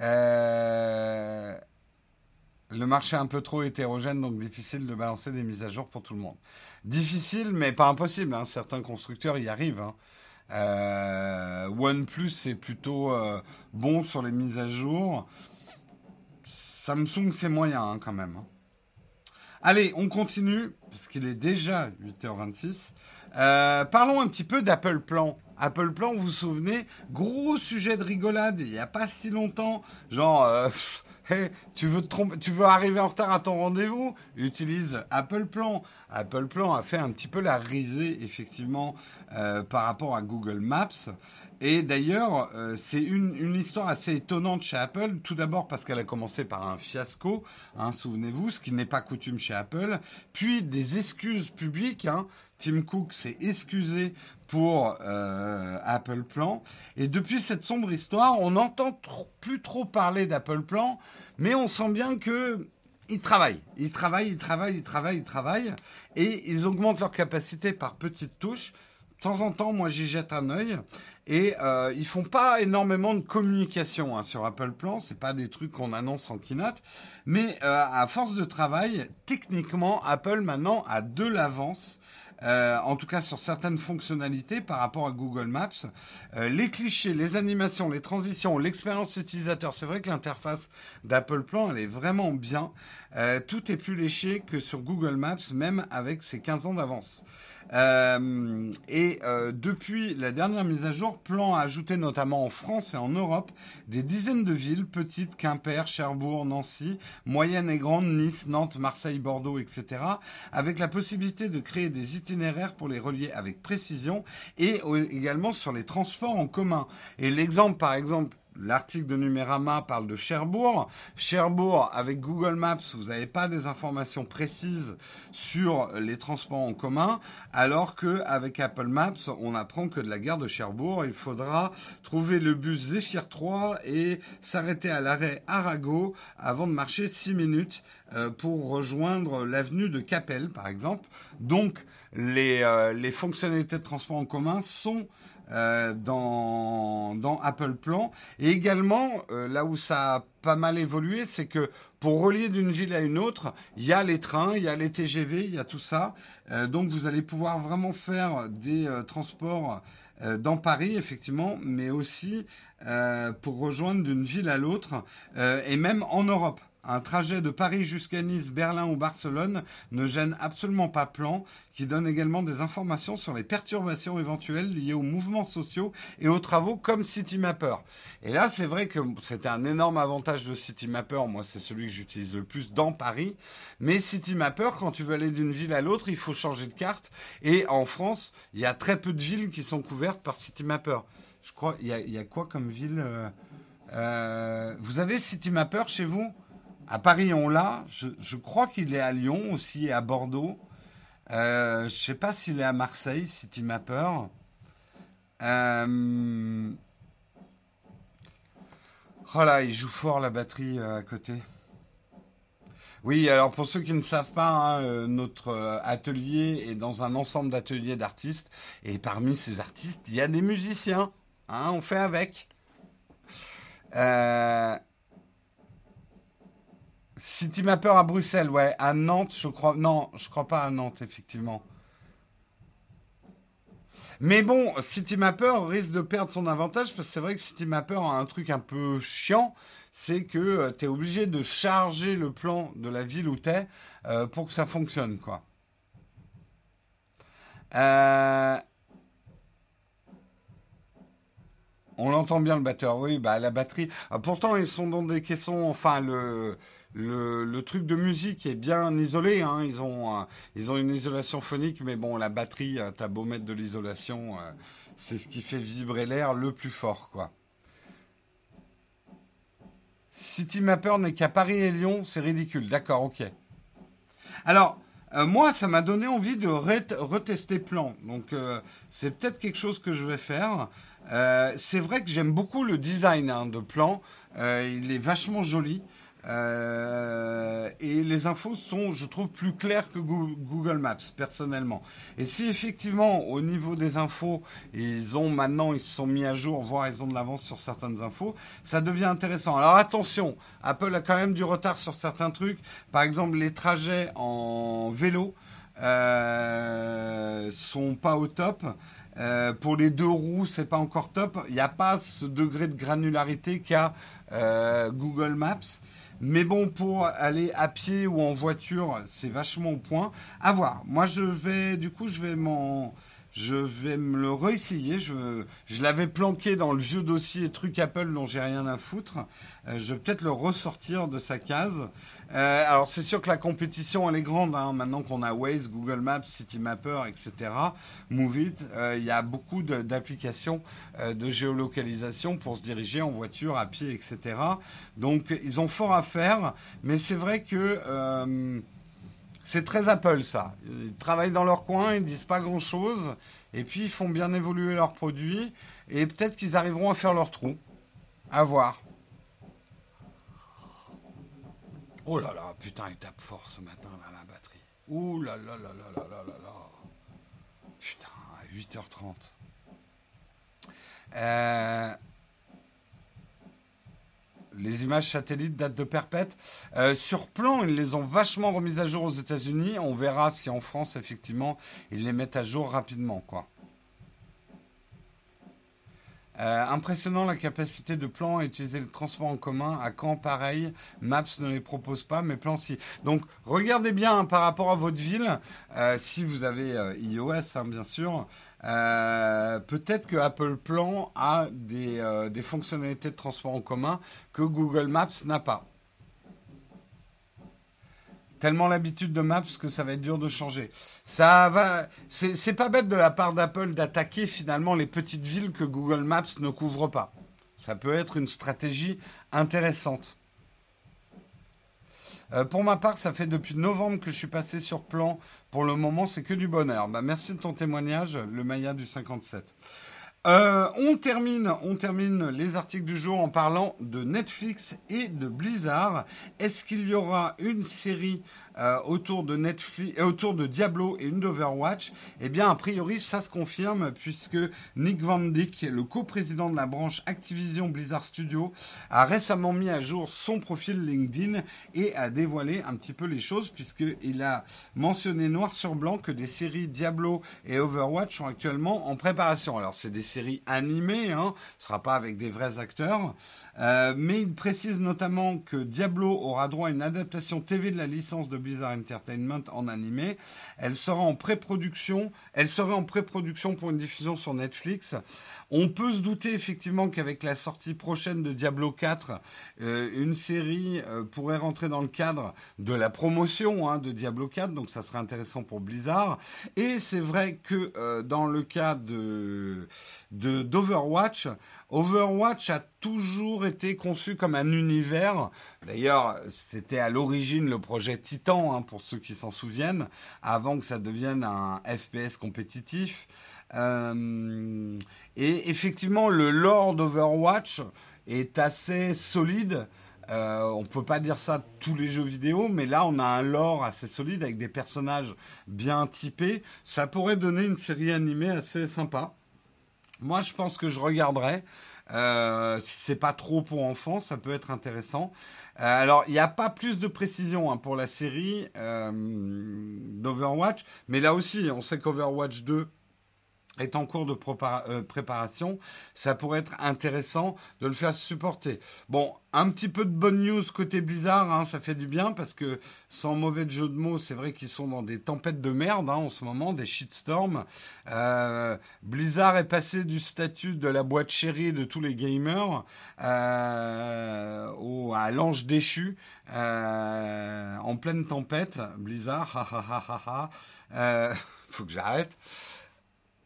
Euh, le marché est un peu trop hétérogène, donc difficile de balancer des mises à jour pour tout le monde. Difficile, mais pas impossible. Hein. Certains constructeurs y arrivent. Hein. Euh, OnePlus est plutôt euh, bon sur les mises à jour. Samsung, c'est moyen hein, quand même. Allez, on continue, parce qu'il est déjà 8h26. parlons un petit peu d'Apple Plan. Apple Plan, vous vous souvenez, gros sujet de rigolade il n'y a pas si longtemps, genre euh, tu veux tu veux arriver en retard à ton rendez-vous, utilise Apple Plan. Apple Plan a fait un petit peu la risée effectivement euh, par rapport à Google Maps. Et d'ailleurs, euh, c'est une, une, histoire assez étonnante chez Apple. Tout d'abord parce qu'elle a commencé par un fiasco, hein, souvenez-vous, ce qui n'est pas coutume chez Apple. Puis des excuses publiques. Hein. Tim Cook s'est excusé pour euh, Apple Plan. Et depuis cette sombre histoire, on n'entend plus trop parler d'Apple Plan, mais on sent bien que ils travaillent, ils travaillent, ils travaillent, ils travaillent, ils travaillent, et ils augmentent leur capacité par petites touches. De temps en temps, moi, j'y jette un œil. Et euh, ils font pas énormément de communication hein, sur Apple Plan. C'est pas des trucs qu'on annonce en keynote, mais euh, à force de travail, techniquement, Apple maintenant a de l'avance euh, en tout cas sur certaines fonctionnalités par rapport à Google Maps. Euh, les clichés, les animations, les transitions, l'expérience utilisateur, c'est vrai que l'interface d'Apple Plan, elle est vraiment bien. Euh, tout est plus léché que sur Google Maps, même avec ses 15 ans d'avance. Euh, et euh, depuis la dernière mise à jour, Plan a ajouté notamment en France et en Europe des dizaines de villes, petites, Quimper, Cherbourg, Nancy, moyennes et grandes, Nice, Nantes, Marseille, Bordeaux, etc., avec la possibilité de créer des itinéraires pour les relier avec précision et également sur les transports en commun. Et l'exemple, par exemple, L'article de Numérama parle de Cherbourg. Cherbourg, avec Google Maps, vous n'avez pas des informations précises sur les transports en commun, alors que avec Apple Maps, on apprend que de la gare de Cherbourg, il faudra trouver le bus Zephyr 3 et s'arrêter à l'arrêt Arago avant de marcher 6 minutes euh, pour rejoindre l'avenue de Capelle, par exemple. Donc, les, euh, les fonctionnalités de transport en commun sont euh, dans, dans Apple Plan. Et également, euh, là où ça a pas mal évolué, c'est que pour relier d'une ville à une autre, il y a les trains, il y a les TGV, il y a tout ça. Euh, donc vous allez pouvoir vraiment faire des transports dans Paris, effectivement, mais aussi pour rejoindre d'une ville à l'autre, et même en Europe. Un trajet de Paris jusqu'à Nice, Berlin ou Barcelone ne gêne absolument pas Plan, qui donne également des informations sur les perturbations éventuelles liées aux mouvements sociaux et aux travaux comme CityMapper. Et là, c'est vrai que c'était un énorme avantage de CityMapper. Moi, c'est celui que j'utilise le plus dans Paris. Mais CityMapper, quand tu veux aller d'une ville à l'autre, il faut changer de carte. Et en France, il y a très peu de villes qui sont couvertes par CityMapper. Je crois, il y a, quoi comme ville euh, Euh, vous avez CityMapper chez vous? À Paris, on l'a. Je, crois qu'il est à Lyon aussi et à Bordeaux. Euh, je ne sais pas s'il est à Marseille, CityMapper. Euh... Oh là, il joue fort la batterie euh, à côté. Oui, alors pour ceux qui ne savent pas, hein, euh, notre atelier est dans un ensemble d'ateliers d'artistes. Et parmi ces artistes, il y a des musiciens. Hein, on fait avec. Euh... City Mapper à Bruxelles, ouais. À Nantes, je crois. Non, je crois pas à Nantes, effectivement. Mais bon, City Mapper risque de perdre son avantage parce que c'est vrai que City Mapper a un truc un peu chiant c'est que euh, tu es obligé de charger le plan de la ville où tu es euh, pour que ça fonctionne, quoi. Euh, on l'entend bien le batteur, oui, bah la batterie. Ah, pourtant, ils sont dans des caissons, enfin le, le, truc de musique est bien isolé. Hein. Ils, ont, ils ont une isolation phonique, mais bon, la batterie, t'as beau mettre de l'isolation, c'est ce qui fait vibrer l'air le plus fort, quoi. City Mapper n'est qu'à Paris et Lyon, c'est ridicule. D'accord, ok. Alors, euh, moi, ça m'a donné envie de retester Plan. Donc, euh, c'est peut-être quelque chose que je vais faire. Euh, c'est vrai que j'aime beaucoup le design hein, de Plan. il est vachement joli. Euh, et les infos sont, je trouve, plus claires que Google Maps, personnellement. Et si effectivement, au niveau des infos, ils ont maintenant, ils se sont mis à jour, voire ils ont de l'avance sur certaines infos, ça devient intéressant. Alors attention, Apple a quand même du retard sur certains trucs. Par exemple, les trajets en vélo euh, sont pas au top. Euh, pour les deux roues, c'est pas encore top. Il n'y a pas ce degré de granularité qu'a euh, Google Maps. Mais bon, pour aller à pied ou en voiture, c'est vachement au point. À voir. Moi, je vais, du coup, je vais m'en, je vais me le réessayer. Je, je l'avais planqué dans le vieux dossier truc Apple dont j'ai rien à foutre. Euh, je vais peut-être le ressortir de sa case. Euh, alors c'est sûr que la compétition elle est grande hein. maintenant qu'on a Waze, Google Maps, Citymapper, etc. Move It, euh, il y a beaucoup d'applications de géolocalisation pour se diriger en voiture, à pied, etc. Donc ils ont fort à faire, mais c'est vrai que c'est très Apple ça. Ils travaillent dans leur coin, ils disent pas grand chose, et puis ils font bien évoluer leurs produits, et peut-être qu'ils arriveront à faire leur trou. À voir. Oh là là, putain, il tape fort ce matin, là, la batterie. Ouh là là là là là là là là. Putain, à 8h30. Euh, les images satellites datent de perpète. Euh, sur plan, ils les ont vachement remises à jour aux États-Unis. On verra si en France, effectivement, ils les mettent à jour rapidement. Euh, impressionnant la capacité de plan à utiliser le transport en commun. À quand pareil Maps ne les propose pas, mais plan si. Donc regardez bien hein, par rapport à votre ville, euh, si vous avez iOS hein, bien sûr. Peut-être que Apple Plan a des, des fonctionnalités de transport en commun que Google Maps n'a pas tellement l'habitude de Maps que ça va être dur de changer. Ça va, c'est pas bête de la part d'Apple d'attaquer finalement les petites villes que Google Maps ne couvre pas. Ça peut être une stratégie intéressante. Euh, pour ma part, ça fait depuis novembre que je suis passé sur plan. Pour le moment, c'est que du bonheur. Bah, merci de ton témoignage, le Maya du 57. Euh, on termine, on termine les articles du jour en parlant de Netflix et de Blizzard. Est-ce qu'il y aura une série euh, autour de Netflix, euh, autour de Diablo et une d'Overwatch Eh bien, a priori, ça se confirme puisque Nick Van Dyck, le coprésident de la branche Activision Blizzard Studio, a récemment mis à jour son profil LinkedIn et a dévoilé un petit peu les choses puisqu'il a mentionné noir sur blanc que des séries Diablo et Overwatch sont actuellement en préparation. Alors, c'est des séries animées, hein, ce sera pas avec des vrais acteurs, euh, mais il précise notamment que Diablo aura droit à une adaptation TV de la licence de Blizzard Entertainment en animé. Elle sera en pré-production. Elle serait en pré-production pour une diffusion sur Netflix. On peut se douter effectivement qu'avec la sortie prochaine de Diablo 4, euh, une série euh, pourrait rentrer dans le cadre de la promotion hein, de Diablo 4, donc ça serait intéressant pour Blizzard. Et c'est vrai que euh, dans le cas de de d'Overwatch. Overwatch a toujours été conçu comme un univers. D'ailleurs, c'était à l'origine le projet Titan, hein, pour ceux qui s'en souviennent, avant que ça devienne un FPS compétitif. Euh, et effectivement, le lore d'Overwatch est assez solide. Euh, on peut pas dire ça de tous les jeux vidéo, mais là on a un lore assez solide avec des personnages bien typés. Ça pourrait donner une série animée assez sympa. Moi, je pense que je regarderai. Euh, c'est pas trop pour enfants, ça peut être intéressant. Euh, alors, il n'y a pas plus de précision hein, pour la série euh, d'Overwatch, mais là aussi, on sait qu'Overwatch 2 est en cours de euh, préparation, ça pourrait être intéressant de le faire supporter. Bon, un petit peu de bonne news côté Blizzard, hein, ça fait du bien parce que sans mauvais jeu de mots, c'est vrai qu'ils sont dans des tempêtes de merde hein, en ce moment, des shitstorms. Euh, Blizzard est passé du statut de la boîte chérie de tous les gamers euh, au, à l'ange déchu en pleine tempête. Blizzard, ha ha ha ha ha. faut que j'arrête.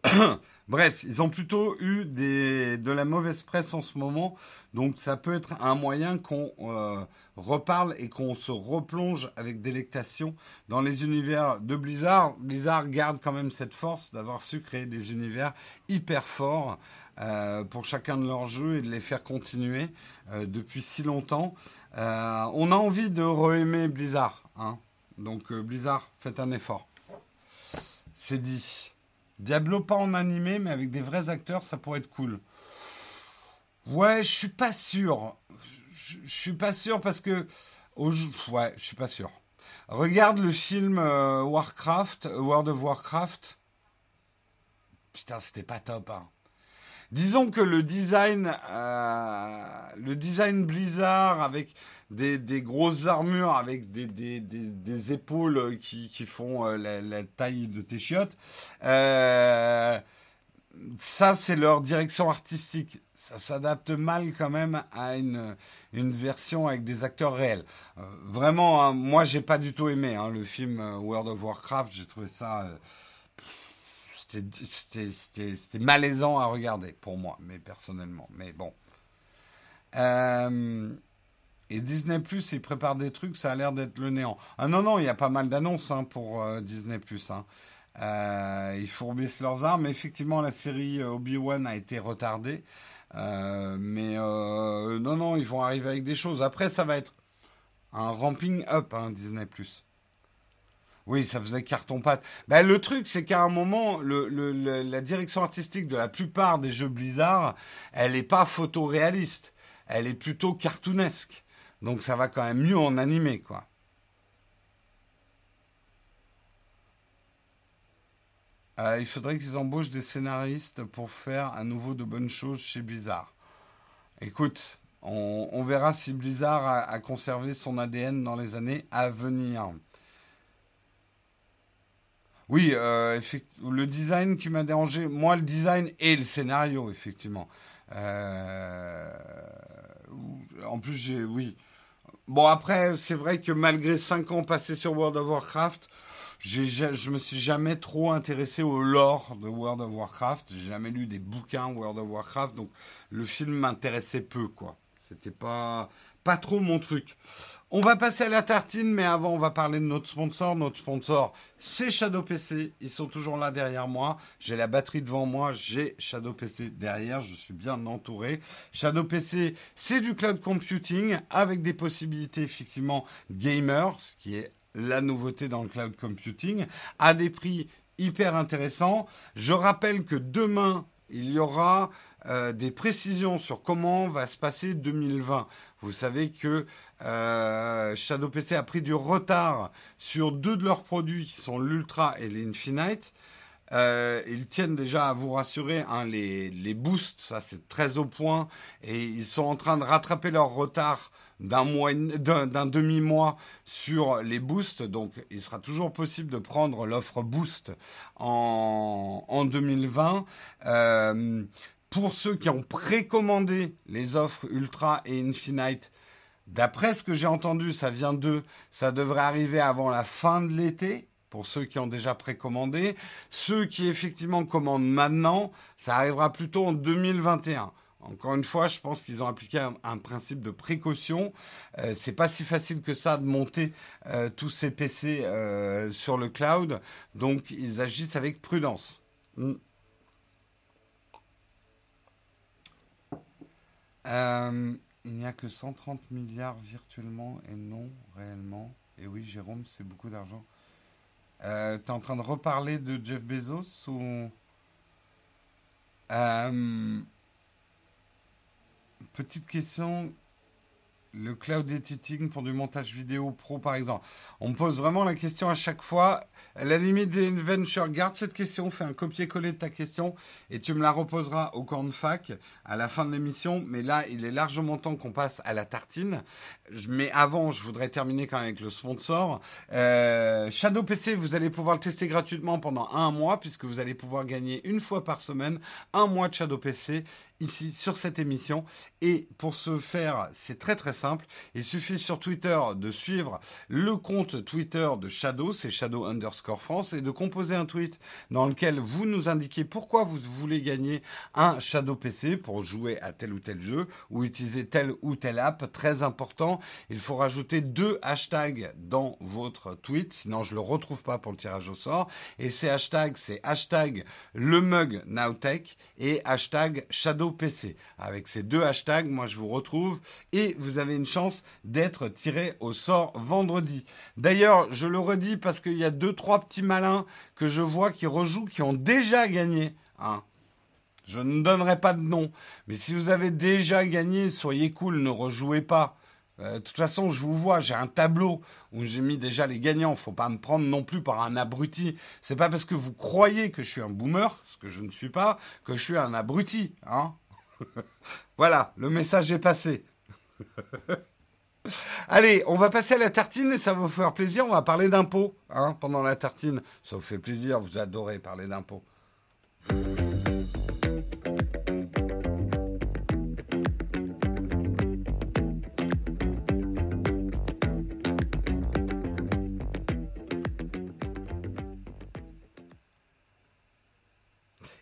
Bref, ils ont plutôt eu de la mauvaise presse en ce moment, donc ça peut être un moyen qu'on euh, reparle et qu'on se replonge avec délectation dans les univers de Blizzard. Blizzard garde quand même cette force d'avoir su créer des univers hyper forts euh, pour chacun de leurs jeux et de les faire continuer euh, depuis si longtemps. on a envie de re-aimer Blizzard, hein. donc Blizzard, faites un effort. C'est dit. Diablo pas en animé, mais avec des vrais acteurs, ça pourrait être cool. Ouais, je suis pas sûr. Je suis pas sûr parce que. Ouais, je suis pas sûr. Regarde le film euh, Warcraft, euh, World of Warcraft. Putain, c'était pas top. Hein. Disons que le design, euh, le design Blizzard avec des, des, grosses armures avec des, des, des épaules qui, qui font euh, la, taille de tes chiottes. Euh, ça, c'est leur direction artistique. Ça s'adapte mal quand même à une, une version avec des acteurs réels. Euh, vraiment, hein, moi, j'ai pas du tout aimé hein, le film World of Warcraft. J'ai trouvé ça... c'était malaisant à regarder pour moi, mais personnellement. Mais bon. Euh, et Disney Plus, ils préparent des trucs, ça a l'air d'être le néant. Ah non, non, il y a pas mal d'annonces hein, pour euh, Disney Plus. Hein. Euh, ils fourbissent leurs armes. Effectivement, la série euh, Obi-Wan a été retardée. mais non, non, ils vont arriver avec des choses. Après, ça va être un ramping up, hein, Disney Plus. Oui, ça faisait carton-pâte. Ben, le truc, c'est qu'à un moment, la direction artistique de la plupart des jeux Blizzard, elle n'est pas photoréaliste. Elle est plutôt cartoonesque. Donc ça va quand même mieux en animé, quoi. Euh, il faudrait qu'ils embauchent des scénaristes pour faire à nouveau de bonnes choses chez Blizzard. Écoute, on, verra si Blizzard a, conservé son ADN dans les années à venir. Oui, euh, le design qui m'a dérangé, moi le design et le scénario, effectivement. Euh, en plus, j'ai, oui, Bon, après, c'est vrai que malgré 5 ans passés sur World of Warcraft, je me suis jamais trop intéressé au lore de World of Warcraft. J'ai jamais lu des bouquins World of Warcraft, donc le film m'intéressait peu, quoi. C'était pas pas trop mon truc. On va passer à la tartine, mais avant, on va parler de notre sponsor. Notre sponsor, c'est Shadow PC. Ils sont toujours là derrière moi. J'ai la batterie devant moi, j'ai Shadow PC derrière. Je suis bien entouré. Shadow PC, c'est du cloud computing avec des possibilités effectivement gamer, ce qui est la nouveauté dans le cloud computing, à des prix hyper intéressants. Je rappelle que demain, il y aura euh, des précisions sur comment va se passer 2020. Vous savez que euh, Shadow PC a pris du retard sur deux de leurs produits qui sont l'Ultra et l'Infinite. Euh, ils tiennent déjà à vous rassurer, hein, les, boosts, ça c'est très au point, et ils sont en train de rattraper leur retard d'un mois, d'un demi-mois sur les boosts. Donc, il sera toujours possible de prendre l'offre boost en, en 2020. Euh, pour ceux qui ont précommandé les offres Ultra et Infinite, d'après ce que j'ai entendu, ça vient d'eux, ça devrait arriver avant la fin de l'été. pour ceux qui ont déjà précommandé. Ceux qui effectivement commandent maintenant, ça arrivera plutôt en 2021. Encore une fois, je pense qu'ils ont appliqué un, principe de précaution. Euh, c'est pas si facile que ça de monter euh, tous ces PC euh, sur le cloud, donc ils agissent avec prudence. Hmm. Euh, il n'y a que 130 milliards virtuellement et non réellement. Et oui, Jérôme, c'est beaucoup d'argent. Euh, tu es en train de reparler de Jeff Bezos ou... Euh, petite question, le cloud editing pour du montage vidéo pro, par exemple. On me pose vraiment la question à chaque fois. À la limite des Venture, garde cette question, fais un copier-coller de ta question et tu me la reposeras au camp de fac à la fin de l'émission. Mais là, il est largement temps qu'on passe à la tartine. Mais avant, je voudrais terminer quand même avec le sponsor. Euh, Shadow PC, vous allez pouvoir le tester gratuitement pendant un mois puisque vous allez pouvoir gagner une fois par semaine un mois de Shadow PC ici sur cette émission. Et pour ce faire, c'est très très simple. Il suffit sur Twitter de suivre le compte Twitter de Shadow, c'est Shadow underscore France, et de composer un tweet dans lequel vous nous indiquez pourquoi vous voulez gagner un Shadow PC pour jouer à tel ou tel jeu ou utiliser telle ou telle app. Très important, il faut rajouter deux hashtags dans votre tweet, sinon je le retrouve pas pour le tirage au sort. Et ces hashtags, c'est hashtag le mug Nowtech et hashtag Shadow PC. Avec ces deux hashtags, moi je vous retrouve et vous avez une chance d'être tiré au sort vendredi. D'ailleurs, je le redis parce qu'il y a deux, trois petits malins que je vois qui rejouent, qui ont déjà gagné. Hein. Je ne donnerai pas de nom. Mais si vous avez déjà gagné, soyez cool, ne rejouez pas. Euh, de toute façon, je vous vois, j'ai un tableau où j'ai mis déjà les gagnants. Faut pas me prendre non plus par un abruti. C'est pas parce que vous croyez que je suis un boomer, ce que je ne suis pas, que je suis un abruti, hein. voilà, le message est passé. Allez, on va passer à la tartine et ça va vous faire plaisir. On va parler d'impôts hein, pendant la tartine. Ça vous fait plaisir, vous adorez parler d'impôts.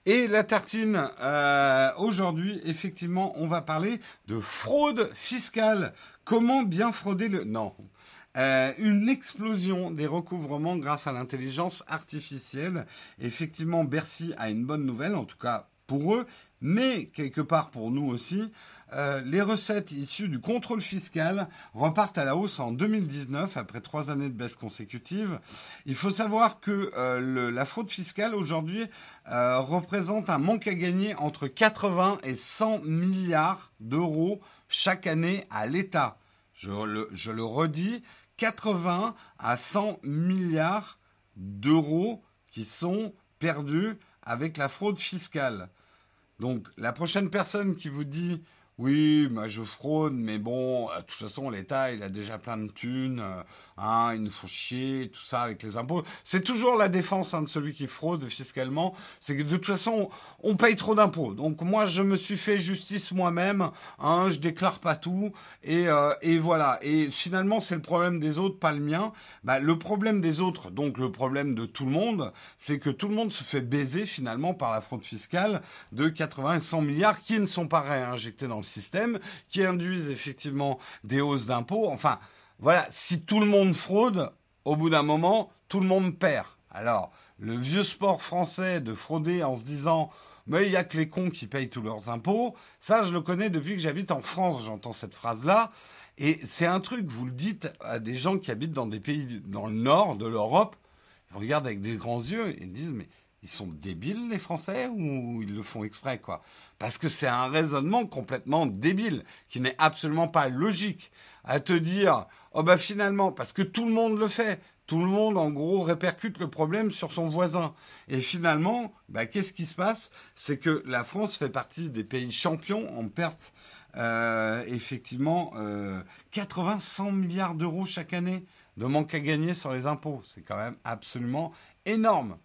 Et la tartine, euh, aujourd'hui, effectivement, on va parler de fraude fiscale. Comment bien frauder le... Non. Euh, une explosion des recouvrements grâce à l'intelligence artificielle. Effectivement, Bercy a une bonne nouvelle, en tout cas pour eux, mais quelque part pour nous aussi. Euh, les recettes issues du contrôle fiscal repartent à la hausse en 2019 après trois années de baisse consécutive. Il faut savoir que euh, la fraude fiscale aujourd'hui euh, représente un manque à gagner entre 80 et 100 milliards d'euros chaque année à l'État. Je le, je le redis, 80 à 100 milliards d'euros qui sont perdus avec la fraude fiscale. Donc la prochaine personne qui vous dit oui, moi je fraude, mais bon, de toute façon, l'État, il a déjà plein de thunes, euh, hein, il nous faut chier, tout ça avec les impôts. C'est toujours la défense hein, de celui qui fraude fiscalement, c'est que de toute façon, on paye trop d'impôts. Donc moi, je me suis fait justice moi-même, hein, je déclare pas tout, et, euh, et voilà. Et finalement, c'est le problème des autres, pas le mien. Bah, le problème des autres, donc le problème de tout le monde, c'est que tout le monde se fait baiser finalement par la fraude fiscale de 80 et 100 milliards qui ne sont pas réinjectés dans le système, qui induisent effectivement des hausses d'impôts. Enfin, voilà, si tout le monde fraude, au bout d'un moment, tout le monde perd. Alors, le vieux sport français de frauder en se disant mais il y a que les cons qui payent tous leurs impôts, ça je le connais depuis que j'habite en France, j'entends cette phrase-là. Et c'est un truc, vous le dites à des gens qui habitent dans des pays dans le nord de l'Europe, ils regardent avec des grands yeux et disent mais ils sont débiles les Français ou ils le font exprès quoi? Parce que c'est un raisonnement complètement débile qui n'est absolument pas logique à te dire oh bah finalement parce que tout le monde le fait, tout le monde en gros répercute le problème sur son voisin. Et finalement bah qu'est-ce qui se passe? C'est que la France fait partie des pays champions en perte. Euh, effectivement euh, 80-100 milliards d'euros chaque année de manque à gagner sur les impôts. C'est quand même absolument énorme.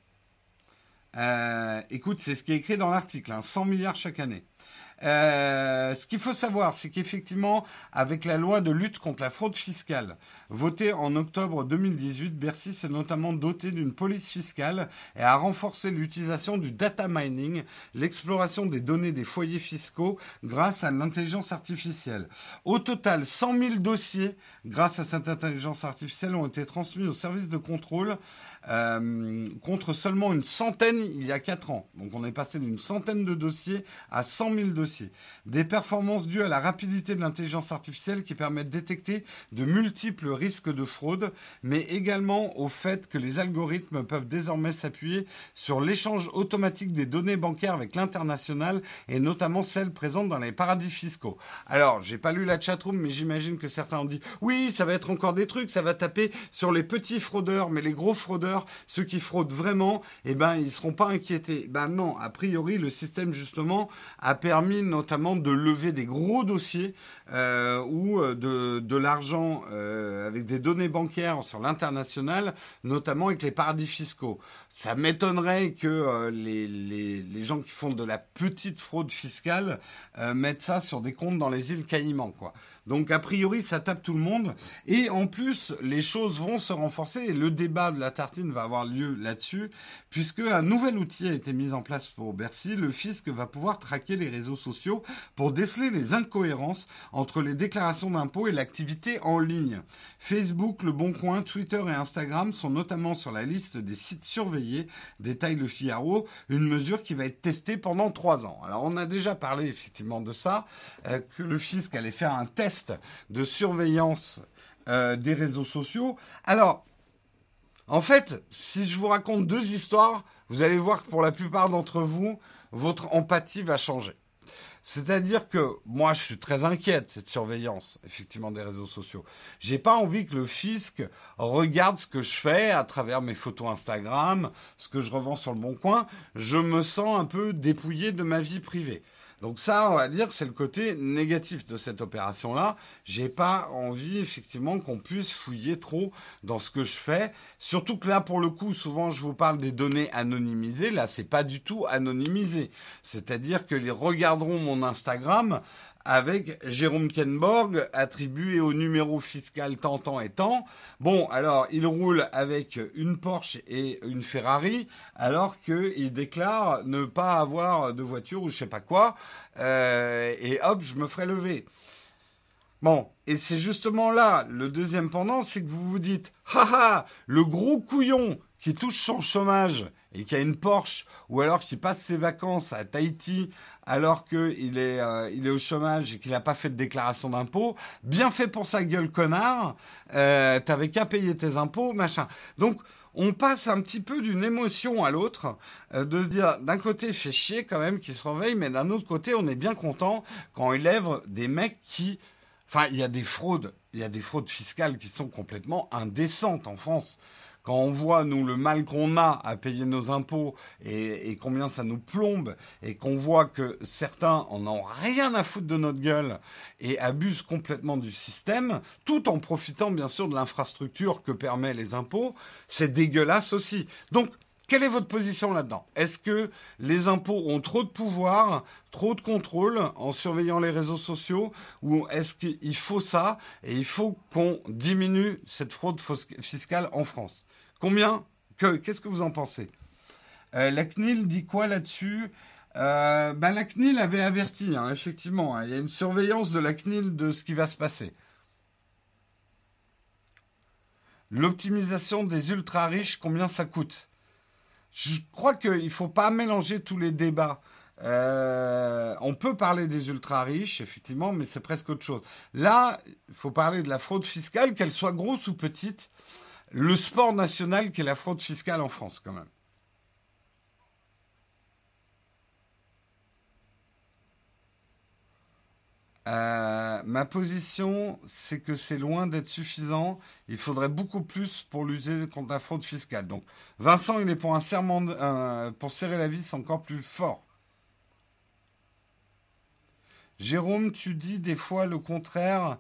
Euh, écoute, c'est ce qui est écrit dans l'article, 100 hein, milliards chaque année. Euh, ce qu'il faut savoir, c'est qu'effectivement, avec la loi de lutte contre la fraude fiscale, votée en octobre 2018, Bercy s'est notamment doté d'une police fiscale et a renforcé l'utilisation du data mining, l'exploration des données des foyers fiscaux grâce à l'intelligence artificielle. Au total, 100 000 dossiers, grâce à cette intelligence artificielle, ont été transmis au service de contrôle euh, contre seulement une centaine il y a 4 ans. Donc on est passé d'une centaine de dossiers à 100 000 dossiers. Des performances dues à la rapidité de l'intelligence artificielle qui permettent de détecter de multiples risques de fraude, mais également au fait que les algorithmes peuvent désormais s'appuyer sur l'échange automatique des données bancaires avec l'international et notamment celles présentes dans les paradis fiscaux. Alors, j'ai pas lu la chatroom, mais j'imagine que certains ont dit oui, ça va être encore des trucs, ça va taper sur les petits fraudeurs, mais les gros fraudeurs, ceux qui fraudent vraiment, eh ben, ils seront pas inquiétés. Ben non, a priori, le système justement a permis notamment de lever des gros dossiers euh, ou euh, de, l'argent euh, avec des données bancaires sur l'international, notamment avec les paradis fiscaux. Ça m'étonnerait que euh, les, les, les, gens qui font de la petite fraude fiscale euh, mettent ça sur des comptes dans les îles Caïmans, quoi. Donc a priori, ça tape tout le monde. Et en plus, les choses vont se renforcer et le débat de la tartine va avoir lieu là-dessus, puisque un nouvel outil a été mis en place pour Bercy. Le fisc va pouvoir traquer les réseaux sociaux pour déceler les incohérences entre les déclarations d'impôts et l'activité en ligne. Facebook, Le Bon Coin, Twitter et Instagram sont notamment sur la liste des sites surveillés, détaille le Figaro, une mesure qui va être testée pendant trois ans. Alors on a déjà parlé effectivement de ça, euh, que le fisc allait faire un test de surveillance euh, des réseaux sociaux. Alors, en fait, si je vous raconte deux histoires, vous allez voir que pour la plupart d'entre vous, votre empathie va changer. C'est-à-dire que moi, je suis très inquiète cette surveillance, effectivement, des réseaux sociaux. J'ai pas envie que le fisc regarde ce que je fais à travers mes photos Instagram, ce que je revends sur le bon coin. Je me sens un peu dépouillé de ma vie privée. Donc ça, on va dire, c'est le côté négatif de cette opération-là. J'ai pas envie, effectivement, qu'on puisse fouiller trop dans ce que je fais. Surtout que là, pour le coup, souvent, je vous parle des données anonymisées. Là, c'est pas du tout anonymisé. C'est-à-dire que les regarderont mon Instagram avec Jérôme Kenborg attribué au numéro fiscal tant tant et tant. Bon, alors il roule avec une Porsche et une Ferrari, alors qu'il déclare ne pas avoir de voiture ou je sais pas quoi, euh, et hop, je me ferai lever. Bon, et c'est justement là le deuxième pendant, c'est que vous vous dites, haha, le gros couillon qui touche son chômage et qui a une Porsche, ou alors qui passe ses vacances à Tahiti alors qu'il est, euh, est au chômage et qu'il n'a pas fait de déclaration d'impôt, bien fait pour sa gueule, connard, euh, t'avais qu'à payer tes impôts, machin. Donc, on passe un petit peu d'une émotion à l'autre, euh, de se dire, d'un côté, fait chier quand même qu'il se réveille, mais d'un autre côté, on est bien content quand il lève des mecs qui... Enfin, il y a des fraudes, il y a des fraudes fiscales qui sont complètement indécentes en France quand on voit, nous, le mal qu'on a à payer nos impôts et, combien ça nous plombe, et qu'on voit que certains en ont rien à foutre de notre gueule et abusent complètement du système, tout en profitant, bien sûr, de l'infrastructure que permet les impôts, c'est dégueulasse aussi. Donc, quelle est votre position là-dedans? Est-ce que les impôts ont trop de pouvoir, trop de contrôle en surveillant les réseaux sociaux? Ou est-ce qu'il faut ça et il faut qu'on diminue cette fraude fiscale en France? Combien? Qu'est-ce que vous en pensez? Euh, La CNIL dit quoi là-dessus? Euh, ben, La CNIL avait averti, hein, effectivement. Hein, il y a une surveillance de la CNIL de ce qui va se passer. L'optimisation des ultra riches, combien ça coûte? Je crois qu'il ne faut pas mélanger tous les débats. Euh, on peut parler des ultra riches, effectivement, mais c'est presque autre chose. Là, il faut parler de la fraude fiscale, qu'elle soit grosse ou petite. Le sport national qui est la fraude fiscale en France, quand même. Euh, ma position, c'est que c'est loin d'être suffisant. Il faudrait beaucoup plus pour lutter contre la fraude fiscale. Donc, Vincent, il est pour un serment, pour serrer la vis encore plus fort. Jérôme, tu dis des fois le contraire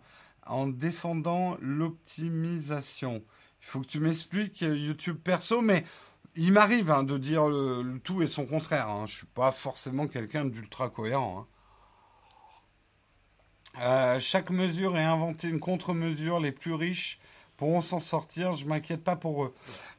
en défendant l'optimisation. Il faut que tu m'expliques YouTube perso, mais il m'arrive hein, de dire le, tout et son contraire. Hein. Je suis pas forcément quelqu'un d'ultra cohérent. Hein. Euh, chaque mesure est inventée une contre-mesure. Les plus riches pourront s'en sortir. Je m'inquiète pas pour eux.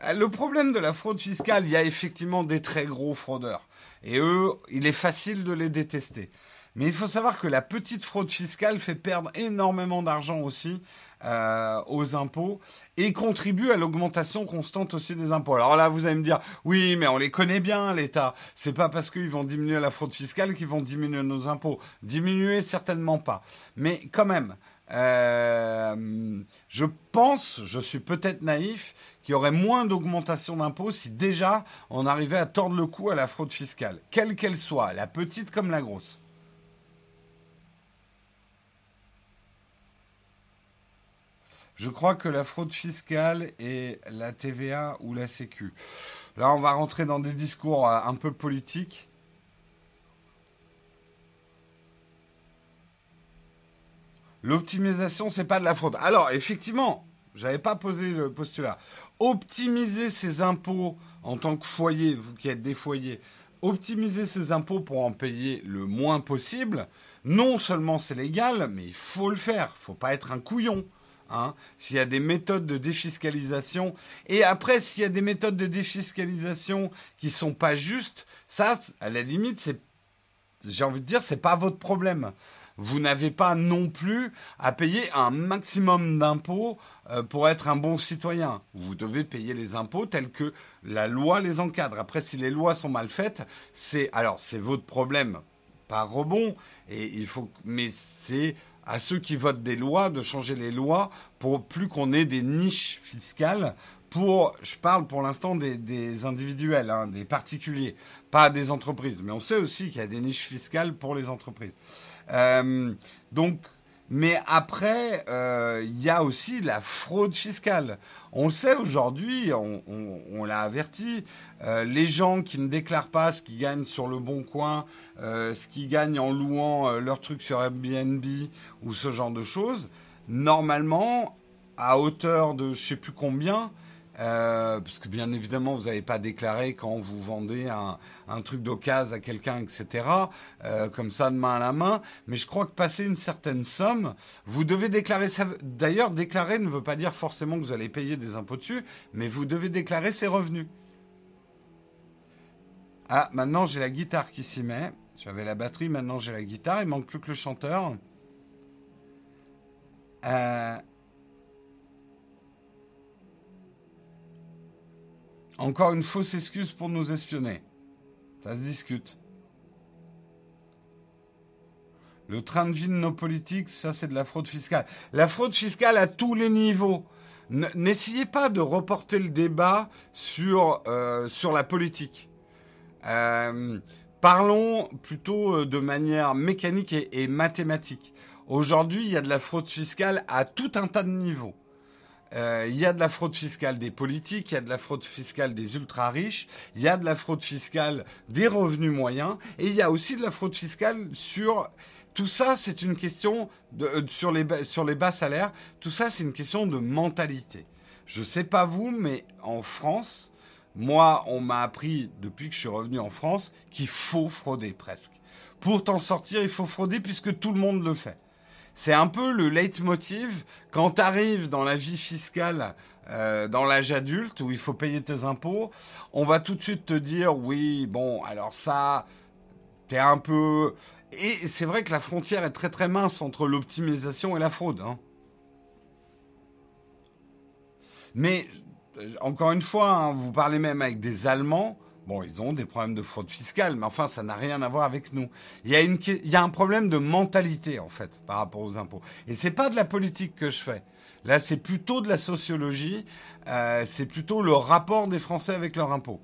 Euh, le problème de la fraude fiscale, il y a effectivement des très gros fraudeurs. Et eux, il est facile de les détester. Mais il faut savoir que la petite fraude fiscale fait perdre énormément d'argent aussi euh, aux impôts et contribue à l'augmentation constante aussi des impôts. Alors là, vous allez me dire, oui, mais on les connaît bien, l'État. C'est pas parce qu'ils vont diminuer la fraude fiscale qu'ils vont diminuer nos impôts. Diminuer, certainement pas. Mais quand même, euh, je pense, je suis peut-être naïf, qu'il y aurait moins d'augmentation d'impôts si déjà on arrivait à tordre le cou à la fraude fiscale, quelle qu'elle soit, la petite comme la grosse. Je crois que la fraude fiscale est la TVA ou la Sécu. Là, on va rentrer dans des discours euh, un peu politiques. L'optimisation, c'est pas de la fraude. Alors, effectivement, j'avais pas posé le postulat. Optimiser ses impôts en tant que foyer, vous qui êtes des foyers, optimiser ses impôts pour en payer le moins possible. Non seulement c'est légal, mais il faut le faire. Faut pas être un couillon. Hein, s'il y a des méthodes de défiscalisation. Et après, s'il y a des méthodes de défiscalisation qui sont pas justes, ça, à la limite, c'est, j'ai envie de dire, c'est pas votre problème. Vous n'avez pas non plus à payer un maximum d'impôts euh, pour être un bon citoyen. Vous devez payer les impôts tels que la loi les encadre. Après, si les lois sont mal faites, c'est alors c'est votre problème, pas rebond. Et il faut, mais c'est à ceux qui votent des lois de changer les lois pour plus qu'on ait des niches fiscales pour, je parle pour l'instant des, individuels, hein, des particuliers, pas des entreprises. Mais on sait aussi qu'il y a des niches fiscales pour les entreprises. Euh, donc, mais après, euh, il y a aussi la fraude fiscale. On sait aujourd'hui, on, l'a averti, euh, les gens qui ne déclarent pas ce qu'ils gagnent sur le bon coin, euh, ce qu'ils gagnent en louant leurs trucs sur Airbnb ou ce genre de choses, normalement, à hauteur de je sais plus combien, euh, parce que bien évidemment, vous n'avez pas déclaré quand vous vendez un, truc d'occasion à quelqu'un, etc. Euh, comme ça, de main à la main. Mais je crois que passer une certaine somme, vous devez déclarer ça. D'ailleurs, déclarer ne veut pas dire forcément que vous allez payer des impôts dessus, mais vous devez déclarer ses revenus. Ah, maintenant j'ai la guitare qui s'y met. J'avais la batterie, maintenant j'ai la guitare. Il manque plus que le chanteur. Euh, Encore une fausse excuse pour nous espionner. Ça se discute. Le train de vie de nos politiques, ça c'est de la fraude fiscale. La fraude fiscale à tous les niveaux. N'essayez pas de reporter le débat sur, euh, la politique. Euh, parlons plutôt euh, de manière mécanique et mathématique. Aujourd'hui, il y a de la fraude fiscale à tout un tas de niveaux. Euh, il y a de la fraude fiscale des politiques, il y a de la fraude fiscale des ultra riches, il y a de la fraude fiscale des revenus moyens, et il y a aussi de la fraude fiscale sur tout ça. C'est une question de, euh, sur les sur les bas salaires. Tout ça, c'est une question de mentalité. Je sais pas vous, mais en France, moi, on m'a appris depuis que je suis revenu en France qu'il faut frauder presque. Pour t'en sortir, il faut frauder puisque tout le monde le fait c'est un peu le leitmotiv quand tu arrives dans la vie fiscale, euh, dans l'âge adulte, où il faut payer tes impôts, on va tout de suite te dire, oui, bon, alors ça, t'es un peu... Et c'est vrai que la frontière est très très mince entre l'optimisation et la fraude. Hein. Mais, encore une fois, hein, vous parlez même avec des Allemands, Bon, ils ont des problèmes de fraude fiscale, mais enfin, ça n'a rien à voir avec nous. Il y, a une, il y a un problème de mentalité, en fait, par rapport aux impôts. Et c'est pas de la politique que je fais. Là, c'est plutôt de la sociologie. Euh, c'est plutôt le rapport des Français avec leurs impôts.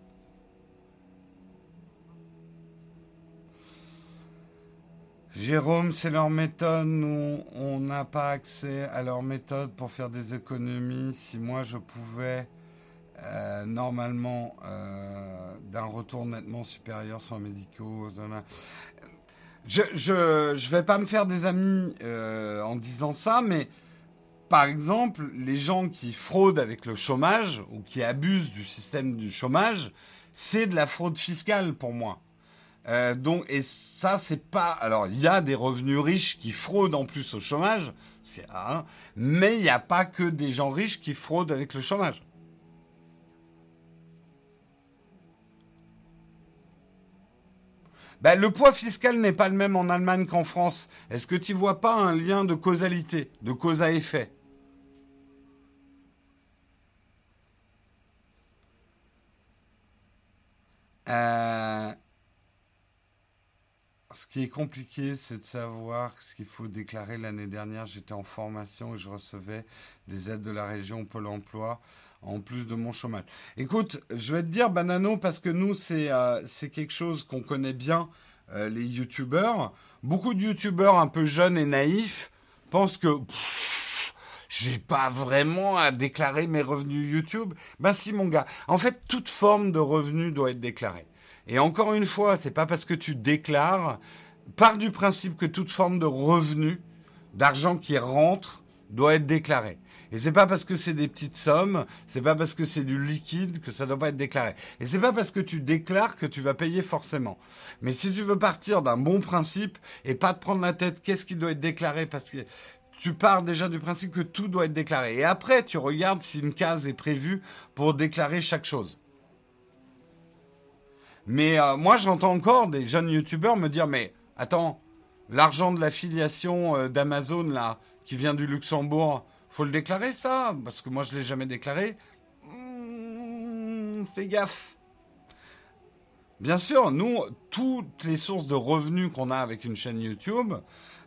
Jérôme, c'est leur méthode. Nous, on n'a pas accès à leur méthode pour faire des économies. Si moi, je pouvais euh, normalement euh, d'un retour nettement supérieur sur médicaux. Je, je, je vais pas me faire des amis euh, en disant ça, mais par exemple, les gens qui fraudent avec le chômage ou qui abusent du système du chômage, c'est de la fraude fiscale pour moi. Euh, donc, et ça, c'est pas. Alors, il y a des revenus riches qui fraudent en plus au chômage, c'est un, mais il n'y a pas que des gens riches qui fraudent avec le chômage. Ben, le poids fiscal n'est pas le même en Allemagne qu'en France. Est-ce que tu vois pas un lien de causalité, de cause à effet? Euh, Ce qui est compliqué, c'est de savoir ce qu'il faut déclarer. L'année dernière, j'étais en formation et je recevais des aides de la région Pôle Emploi en plus de mon chômage. Écoute, je vais te dire Banano parce que nous c'est euh, quelque chose qu'on connaît bien euh, les youtubeurs. Beaucoup de youtubeurs un peu jeunes et naïfs pensent que j'ai pas vraiment à déclarer mes revenus YouTube. Ben si mon gars, en fait toute forme de revenu doit être déclarée. Et encore une fois, c'est pas parce que tu déclares, part du principe que toute forme de revenu, d'argent qui rentre, doit être déclaré. Et c'est pas parce que c'est des petites sommes, c'est pas parce que c'est du liquide que ça doit pas être déclaré. Et c'est pas parce que tu déclares que tu vas payer forcément. Mais si tu veux partir d'un bon principe et pas te prendre la tête, qu'est-ce qui doit être déclaré? Parce que tu pars déjà du principe que tout doit être déclaré. Et après, tu regardes si une case est prévue pour déclarer chaque chose. Mais euh, moi, j'entends encore des jeunes youtubeurs me dire, mais attends, l'argent de l'affiliation euh, d'Amazon, là, qui vient du Luxembourg, faut le déclarer ça Parce que moi je l'ai jamais déclaré. Hmm, fais gaffe. Bien sûr, nous, toutes les sources de revenus qu'on a avec une chaîne YouTube,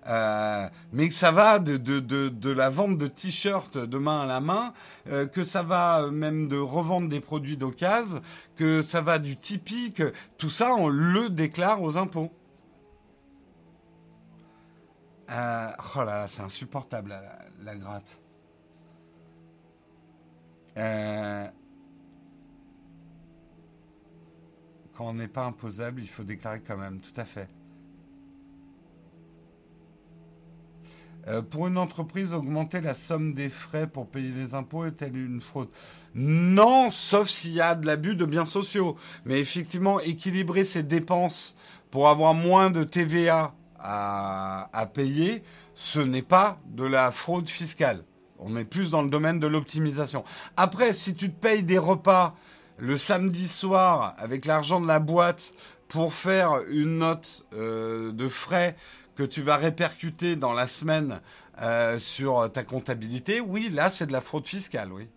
euh, mais que ça va de, de, de, la vente de t-shirts de main à la main, euh, que ça va même de revendre des produits d'occasion, que ça va du Tipeee, que tout ça, on le déclare aux impôts. Euh, oh là là, c'est insupportable la gratte. Euh, quand on n'est pas imposable, il faut déclarer quand même, tout à fait. Euh, pour une entreprise, augmenter la somme des frais pour payer les impôts est-elle une fraude? Non, sauf s'il y a de l'abus de biens sociaux. Mais effectivement, équilibrer ses dépenses pour avoir moins de TVA à payer, ce n'est pas de la fraude fiscale. On est plus dans le domaine de l'optimisation. Après, si tu te payes des repas le samedi soir avec l'argent de la boîte pour faire une note euh, de frais que tu vas répercuter dans la semaine euh, sur ta comptabilité, oui, là, c'est de la fraude fiscale, oui.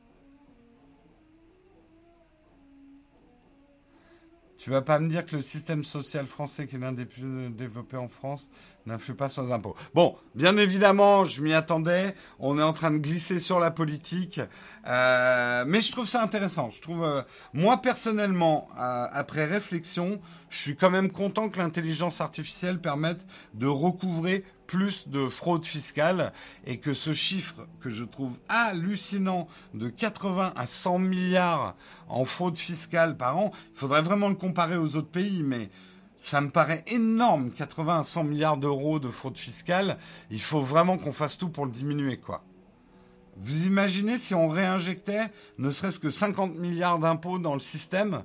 Tu vas pas me dire que le système social français, qui est l'un des plus développés en France, n'influe pas sur les impôts. Bon, bien évidemment, je m'y attendais. On est en train de glisser sur la politique, euh, mais je trouve ça intéressant. Je trouve, euh, moi personnellement, euh, après réflexion, je suis quand même content que l'intelligence artificielle permette de recouvrer plus de fraude fiscale et que ce chiffre que je trouve hallucinant de 80 à 100 milliards en fraude fiscale par an, il faudrait vraiment le comparer aux autres pays, mais ça me paraît énorme, 80 à 100 milliards d'euros de fraude fiscale. Il faut vraiment qu'on fasse tout pour le diminuer, quoi. Vous imaginez si on réinjectait ne serait-ce que 50 milliards d'impôts dans le système?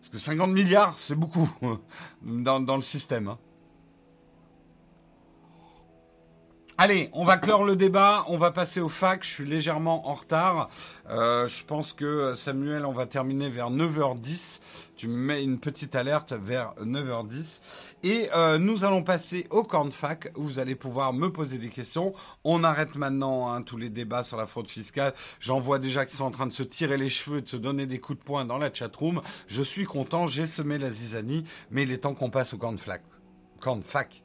Parce que 50 milliards, c'est beaucoup dans, le système. Hein. Allez, on va clore le débat, on va passer au fac, je suis légèrement en retard. Euh, je pense que Samuel, on va terminer vers 9h10. Tu me mets une petite alerte vers 9h10. Et euh, nous allons passer au corn fac où vous allez pouvoir me poser des questions. On arrête maintenant hein, tous les débats sur la fraude fiscale. J'en vois déjà qui sont en train de se tirer les cheveux et de se donner des coups de poing dans la chatroom. Je suis content, j'ai semé la zizanie, mais il est temps qu'on passe au corn fac. Fac.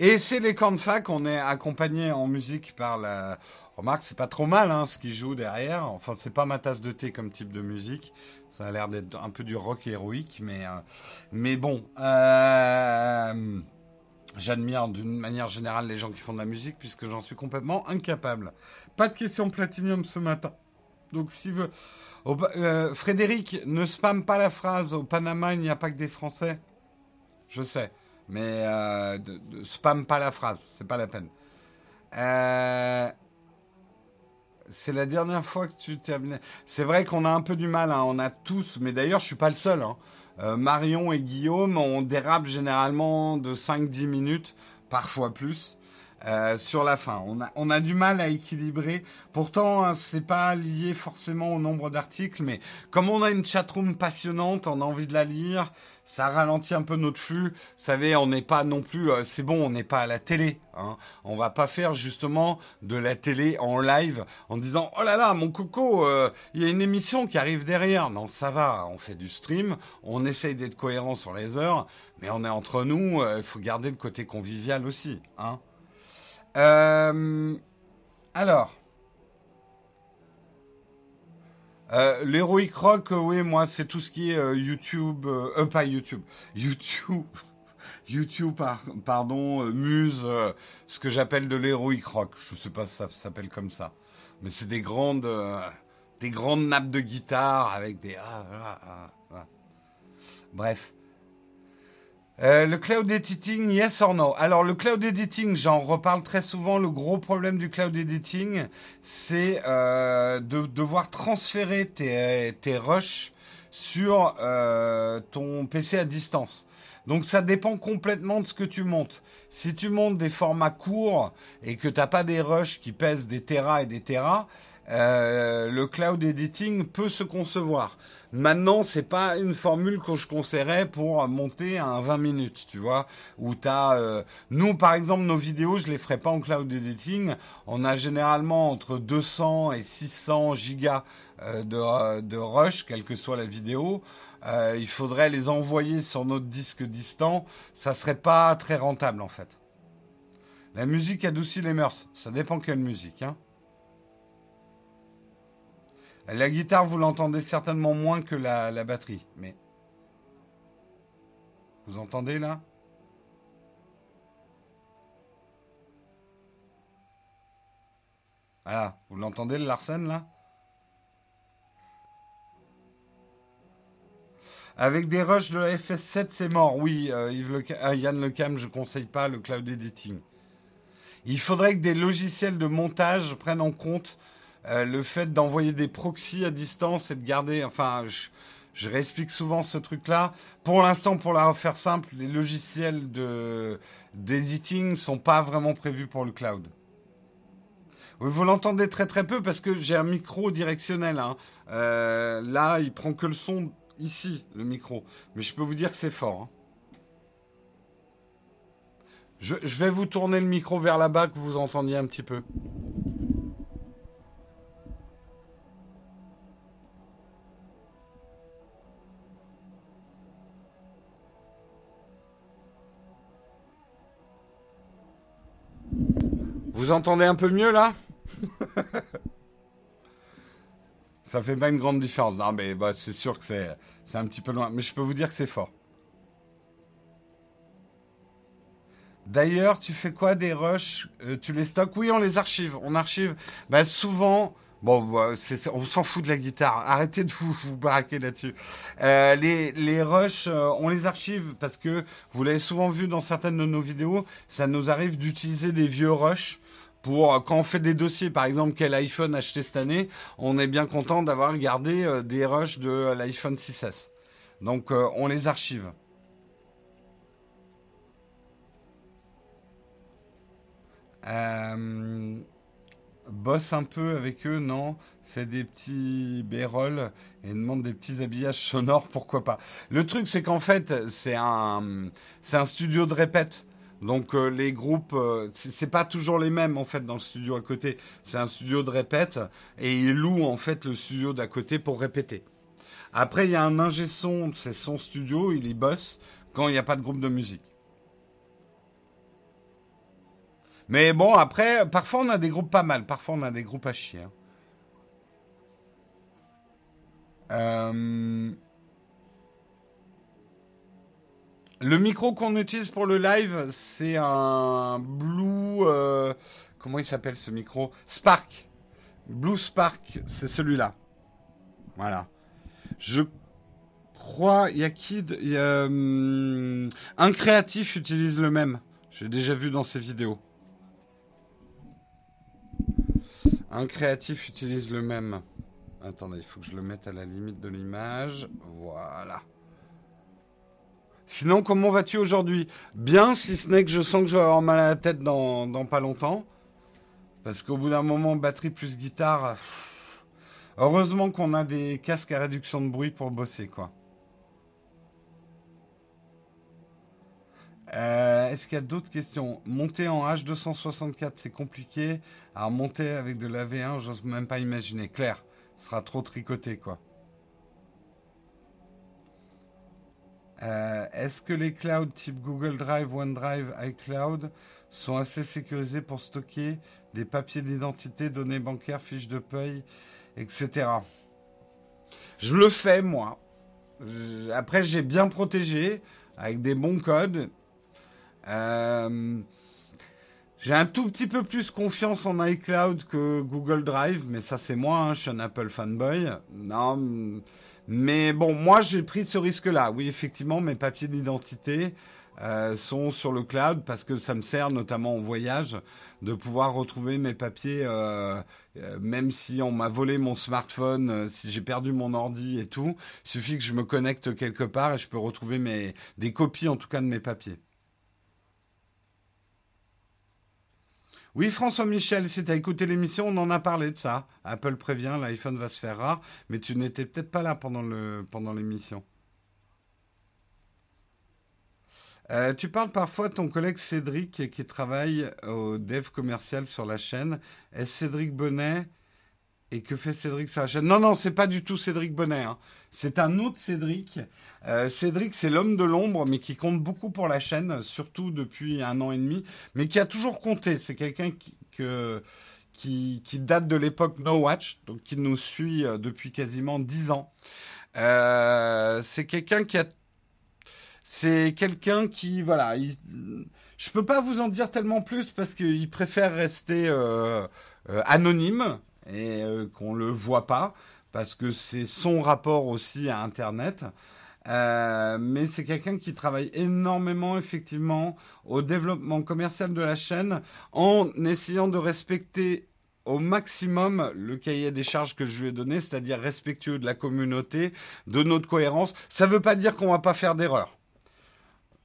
Et c'est les camps de fac, on est accompagné en musique par la... Remarque, c'est pas trop mal hein, ce qu'ils jouent derrière. Enfin, c'est pas ma tasse de thé comme type de musique. Ça a l'air d'être un peu du rock héroïque, mais, euh, mais bon. Euh, j'admire d'une manière générale les gens qui font de la musique puisque j'en suis complètement incapable. Pas de question platinium ce matin. Donc si veut... Frédéric, ne spamme pas la phrase. Au Panama, il n'y a pas que des Français. Je sais. Mais euh, spam pas la phrase, c'est pas la peine. Euh, c'est la dernière fois que tu t'es. C'est vrai qu'on a un peu du mal, hein. on a tous, mais d'ailleurs je suis pas le seul. Hein. Euh, Marion et Guillaume, on dérape généralement de 5-10 minutes, parfois plus. Euh, sur la fin. On a, on a du mal à équilibrer. Pourtant, hein, c'est pas lié forcément au nombre d'articles, mais comme on a une chatroom passionnante, on a envie de la lire, ça ralentit un peu notre flux. Vous savez, on n'est pas non plus, euh, c'est bon, on n'est pas à la télé. Hein. On va pas faire justement de la télé en live en disant oh là là, mon coco, euh, il y a une émission qui arrive derrière. Non, ça va, on fait du stream, on essaye d'être cohérent sur les heures, mais on est entre nous. Il faut garder le côté convivial aussi, hein. Euh, alors. Euh, L'Heroic Rock, euh, oui, moi, c'est tout ce qui est euh, YouTube, euh, pas YouTube, YouTube, YouTube, pardon, Muse, ce que j'appelle de l'Heroic Rock. Je sais pas si ça s'appelle comme ça, mais c'est des grandes, des grandes nappes de guitare avec des. Ah, ah, ah, ah. Bref. Euh, le cloud editing, yes or no? Alors le cloud editing, j'en reparle très souvent. Le gros problème du cloud editing, c'est euh, de devoir transférer tes, tes rushs sur euh, ton PC à distance. Donc ça dépend complètement de ce que tu montes. Si tu montes des formats courts et que t'as pas des rushs qui pèsent des terras et des terras, le cloud editing peut se concevoir. Maintenant, c'est pas une formule que je conseillerais pour monter un 20 minutes, tu vois, où t'as, euh, nous par exemple, nos vidéos, je les ferai pas en cloud editing. On a généralement entre 200 et 600 gigas euh, de, de rush, quelle que soit la vidéo. il faudrait les envoyer sur notre disque distant. Ça serait pas très rentable en fait. La musique adoucit les mœurs. Ça dépend quelle musique, hein. La guitare, vous l'entendez certainement moins que la, batterie, mais... Vous entendez là? Voilà, vous l'entendez le Larsen là? Avec des rushs de la FS7, c'est mort. Oui, euh, Yves Le... Euh, Yann Lecam, je conseille pas le cloud editing. Il faudrait que des logiciels de montage prennent en compte euh, le fait d'envoyer des proxys à distance et de garder, enfin, je, je réexplique souvent ce truc-là. Pour l'instant, pour la faire simple, les logiciels de d'editing sont pas vraiment prévus pour le cloud. Vous l'entendez très très peu parce que j'ai un micro directionnel. Hein. Euh, là, il prend que le son ici, le micro. Mais je peux vous dire que c'est fort. Hein. Je vais vous tourner le micro vers là-bas que vous entendiez un petit peu. Vous entendez un peu mieux là? Ça fait pas une grande différence. Non, mais bah, c'est sûr que c'est, un petit peu loin. Mais je peux vous dire que c'est fort. D'ailleurs, tu fais quoi des rushs? Euh, Tu les stockes Oui, on les archive. On archive. Bah, souvent. Bon, bah, on s'en fout de la guitare. Arrêtez de vous, vous là-dessus. Euh, les, les rushs, euh, on les archive parce que vous l'avez souvent vu dans certaines de nos vidéos. Ça nous arrive d'utiliser des vieux rushs pour euh, quand on fait des dossiers, par exemple, quel iPhone acheter cette année, on est bien content d'avoir gardé euh, des rushs de euh, l'iPhone 6S. Donc on les archive. bosse un peu avec eux, non? Fait des petits bérolles et demande des petits habillages sonores, pourquoi pas? Le truc, c'est qu'en fait, c'est un studio de répète. Donc euh, les groupes, euh, c'est pas toujours les mêmes en fait dans le studio à côté. C'est un studio de répète et ils louent en fait le studio d'à côté pour répéter. Après il y a un ingé son, c'est son studio, il y bosse quand il n'y a pas de groupe de musique. Mais bon après, parfois on a des groupes pas mal, parfois on a des groupes à chier. Hein. Euh... Le micro qu'on utilise pour le live, c'est un Blue. Euh, comment il s'appelle ce micro? Spark. Blue Spark, c'est celui-là. Voilà. Je crois, il y a qui hum, Un créatif utilise le même. J'ai déjà vu dans ses vidéos. Un créatif utilise le même. Attendez, il faut que je le mette à la limite de l'image. Voilà. Sinon, comment vas-tu aujourd'hui? Bien, si ce n'est que je sens que je vais avoir mal à la tête dans, pas longtemps. Parce qu'au bout d'un moment, batterie plus guitare. Heureusement qu'on a des casques à réduction de bruit pour bosser, quoi. Euh, est-ce qu'il y a d'autres questions? Monter en H264, c'est compliqué. Alors monter avec de la V1, j'ose même pas imaginer. Claire, ce sera trop tricoté, quoi. Euh, est-ce que les clouds type Google Drive, OneDrive, iCloud sont assez sécurisés pour stocker des papiers d'identité, données bancaires, fiches de paye, etc. Je le fais, moi. Après, j'ai bien protégé avec des bons codes euh, j'ai un tout petit peu plus confiance en iCloud que Google Drive, mais ça c'est moi, hein, je suis un Apple fanboy. Non, mais bon, moi j'ai pris ce risque-là. Oui, effectivement, mes papiers d'identité euh, sont sur le cloud parce que ça me sert notamment en voyage de pouvoir retrouver mes papiers, euh, même si on m'a volé mon smartphone, si j'ai perdu mon ordi et tout. Il suffit que je me connecte quelque part et je peux retrouver mes, des copies en tout cas de mes papiers. Oui, François Michel, si tu as écouté l'émission, on en a parlé de ça. Apple prévient, l'iPhone va se faire rare, mais tu n'étais peut-être pas là pendant, l'émission. Euh, tu parles parfois de ton collègue Cédric qui travaille au dev commercial sur la chaîne. Est-ce Cédric Bonnet et que fait Cédric sur la chaîne Non, non, c'est pas du tout Cédric Bonnet. Hein. C'est un autre Cédric. Euh, Cédric, c'est l'homme de l'ombre, mais qui compte beaucoup pour la chaîne, surtout depuis un an et demi, mais qui a toujours compté. C'est quelqu'un qui, qui, date de l'époque No Watch, donc qui nous suit euh, depuis quasiment dix ans. Euh, c'est quelqu'un qui a... C'est quelqu'un qui, voilà, il, je peux pas vous en dire tellement plus parce qu'il préfère rester anonyme et qu'on le voit pas parce que c'est son rapport aussi à Internet. Euh, mais c'est quelqu'un qui travaille énormément effectivement au développement commercial de la chaîne en essayant de respecter au maximum le cahier des charges que je lui ai donné, c'est-à-dire respectueux de la communauté, de notre cohérence. Ça ne veut pas dire qu'on va pas faire d'erreurs.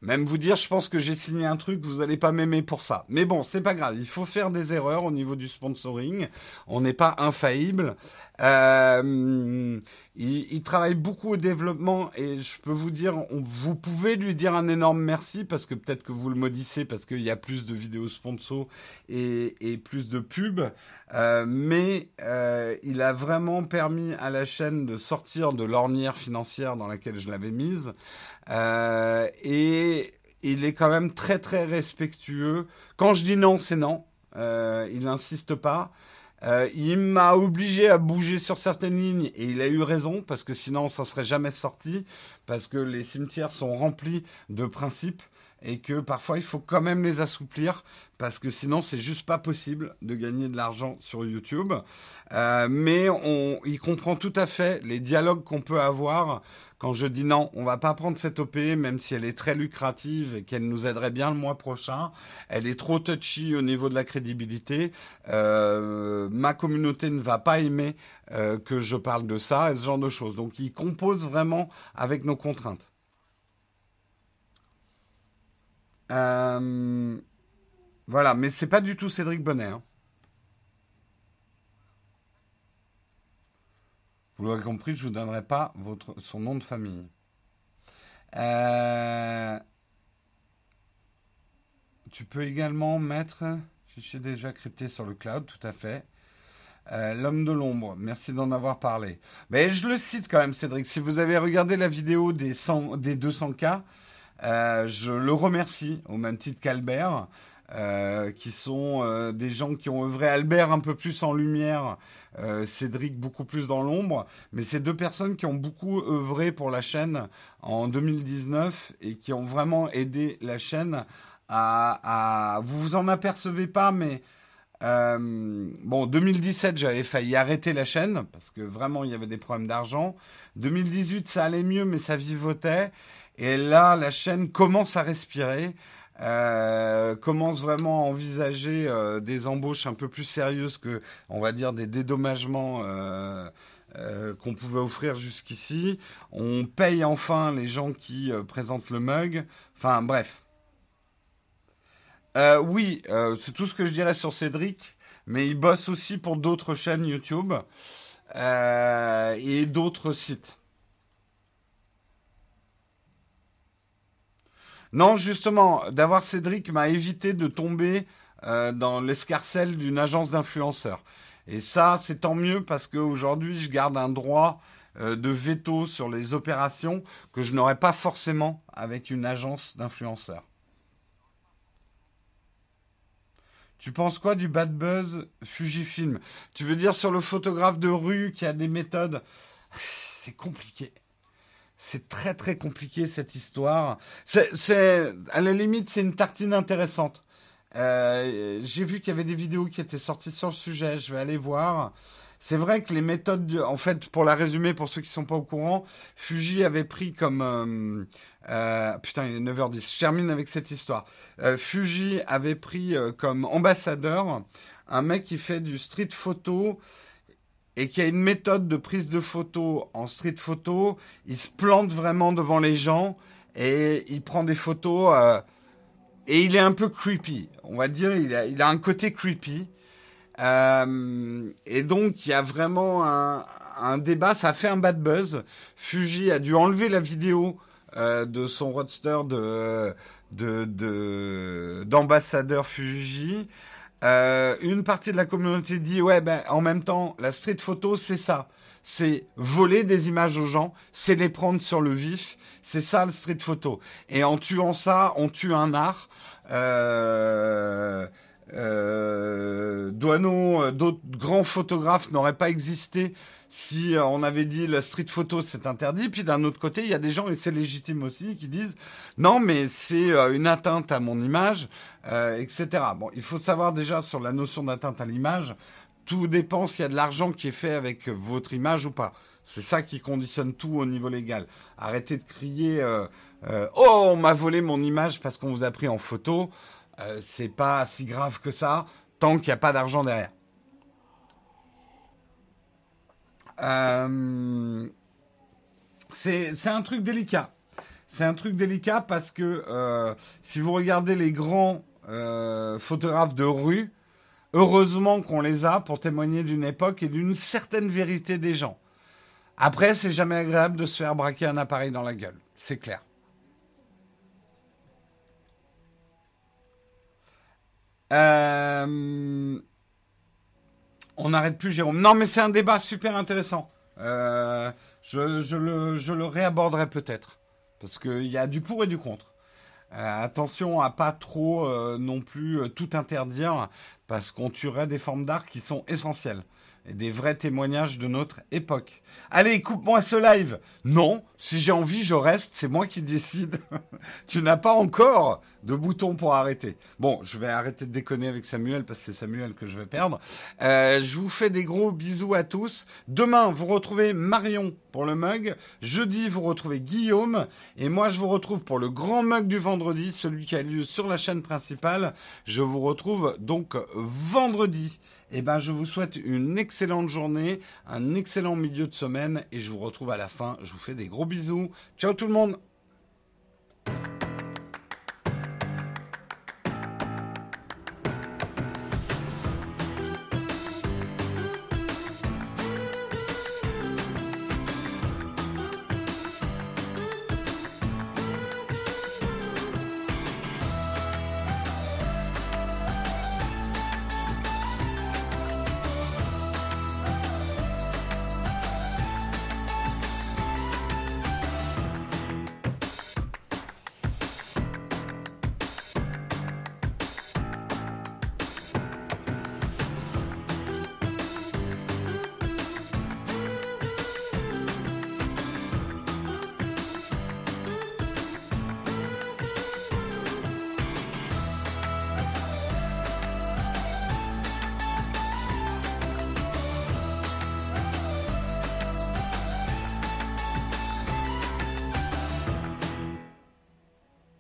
Même vous dire, je pense que j'ai signé un truc, vous n'allez pas m'aimer pour ça. Mais bon, c'est pas grave. Il faut faire des erreurs au niveau du sponsoring. On n'est pas infaillible. Euh, il, travaille beaucoup au développement et je peux vous dire, vous pouvez lui dire un énorme merci parce que peut-être que vous le maudissez parce qu'il y a plus de vidéos sponsors et, plus de pubs. Euh, mais euh, il a vraiment permis à la chaîne de sortir de l'ornière financière dans laquelle je l'avais mise. Et il est quand même très très respectueux. Quand je dis non, c'est non. Il n'insiste pas. Euh, il m'a obligé à bouger sur certaines lignes et il a eu raison parce que sinon ça serait jamais sorti parce que les cimetières sont remplis de principes et que parfois il faut quand même les assouplir parce que sinon c'est juste pas possible de gagner de l'argent sur YouTube. Euh, mais on, il comprend tout à fait les dialogues qu'on peut avoir quand je dis non, on va pas prendre cette OP, même si elle est très lucrative et qu'elle nous aiderait bien le mois prochain, elle est trop touchy au niveau de la crédibilité. Euh, ma communauté ne va pas aimer euh, que je parle de ça et ce genre de choses. Donc, il compose vraiment avec nos contraintes. Euh, voilà, mais c'est pas du tout Cédric Bonnet. Hein. Vous l'aurez compris, je ne vous donnerai pas votre, son nom de famille. Euh, tu peux également mettre, fichier déjà crypté sur le cloud, tout à fait. Euh, l'homme de l'ombre, merci d'en avoir parlé. Mais je le cite quand même, Cédric. Si vous avez regardé la vidéo des, 100, des 200K, euh, je le remercie au même titre qu'Albert. Euh, qui sont euh, des gens qui ont œuvré Albert un peu plus en lumière, euh, Cédric beaucoup plus dans l'ombre, mais c'est deux personnes qui ont beaucoup œuvré pour la chaîne en 2019 et qui ont vraiment aidé la chaîne à, à vous vous en apercevez pas, mais bon, 2017, j'avais failli arrêter la chaîne parce que vraiment il y avait des problèmes d'argent. 2018, ça allait mieux, mais ça vivotait. Et là, la chaîne commence à respirer. Euh, commence vraiment à envisager euh, des embauches un peu plus sérieuses que, on va dire, des dédommagements euh, qu'on pouvait offrir jusqu'ici. On paye enfin les gens qui présentent le mug. Enfin, bref. oui, c'est tout ce que je dirais sur Cédric, mais il bosse aussi pour d'autres chaînes YouTube et d'autres sites. Non, justement, d'avoir Cédric m'a évité de tomber euh, dans l'escarcelle d'une agence d'influenceurs. Et ça, c'est tant mieux parce qu'aujourd'hui, je garde un droit euh, de veto sur les opérations que je n'aurais pas forcément avec une agence d'influenceurs. Tu penses quoi du bad buzz Fujifilm? Tu veux dire sur le photographe de rue qui a des méthodes? C'est compliqué. C'est très très compliqué cette histoire. C'est, à la limite, c'est une tartine intéressante. Euh, j'ai vu qu'il y avait des vidéos qui étaient sorties sur le sujet. Je vais aller voir. C'est vrai que les méthodes, en fait, pour la résumer, pour ceux qui sont pas au courant, Fuji avait pris comme, euh, euh, putain, il est 9h10. Je termine avec cette histoire. Fuji avait pris comme ambassadeur un mec qui fait du street photo et qui a une méthode de prise de photo en street photo, il se plante vraiment devant les gens et il prend des photos euh, et il est un peu creepy. On va dire, il a, il a un côté creepy. Euh, et donc, il y a vraiment un, un, débat. Ça a fait un bad buzz. Fuji a dû enlever la vidéo euh, de son roadster de de d'ambassadeur Fuji. Euh, une partie de la communauté dit ouais ben en même temps la street photo c'est ça, c'est voler des images aux gens, c'est les prendre sur le vif, c'est ça le street photo. Et en tuant ça, on tue un art. Euh, euh, Douaneau, d'autres grands photographes n'auraient pas existé si euh, on avait dit la street photo c'est interdit, puis d'un autre côté il y a des gens et c'est légitime aussi qui disent non mais c'est euh, une atteinte à mon image, euh, etc. Bon, il faut savoir déjà sur la notion d'atteinte à l'image, tout dépend s'il y a de l'argent qui est fait avec votre image ou pas. C'est ça qui conditionne tout au niveau légal. Arrêtez de crier oh on m'a volé mon image parce qu'on vous a pris en photo. c'est pas si grave que ça tant qu'il n'y a pas d'argent derrière. Euh, c'est un truc délicat. C'est un truc délicat parce que euh, si vous regardez les grands euh, photographes de rue, heureusement qu'on les a pour témoigner d'une époque et d'une certaine vérité des gens. Après, c'est jamais agréable de se faire braquer un appareil dans la gueule, c'est clair. On n'arrête plus, Jérôme. Non, mais c'est un débat super intéressant. Euh, je, le, réaborderai peut-être. Parce qu'il y a du pour et du contre. Euh, attention à pas trop euh, non plus tout interdire, parce qu'on tuerait des formes d'art qui sont essentielles des vrais témoignages de notre époque. Allez, coupe-moi ce live. Non, si j'ai envie, je reste, c'est moi qui décide. tu n'as pas encore de bouton pour arrêter. Bon, je vais arrêter de déconner avec Samuel parce que c'est Samuel que je vais perdre. Euh, je vous fais des gros bisous à tous. Demain, vous retrouvez Marion pour le mug. Jeudi, vous retrouvez Guillaume. Et moi, je vous retrouve pour le grand mug du vendredi, celui qui a lieu sur la chaîne principale. Je vous retrouve donc vendredi. Eh ben, je vous souhaite une excellente journée, un excellent milieu de semaine et je vous retrouve à la fin. Je vous fais des gros bisous. Ciao tout le monde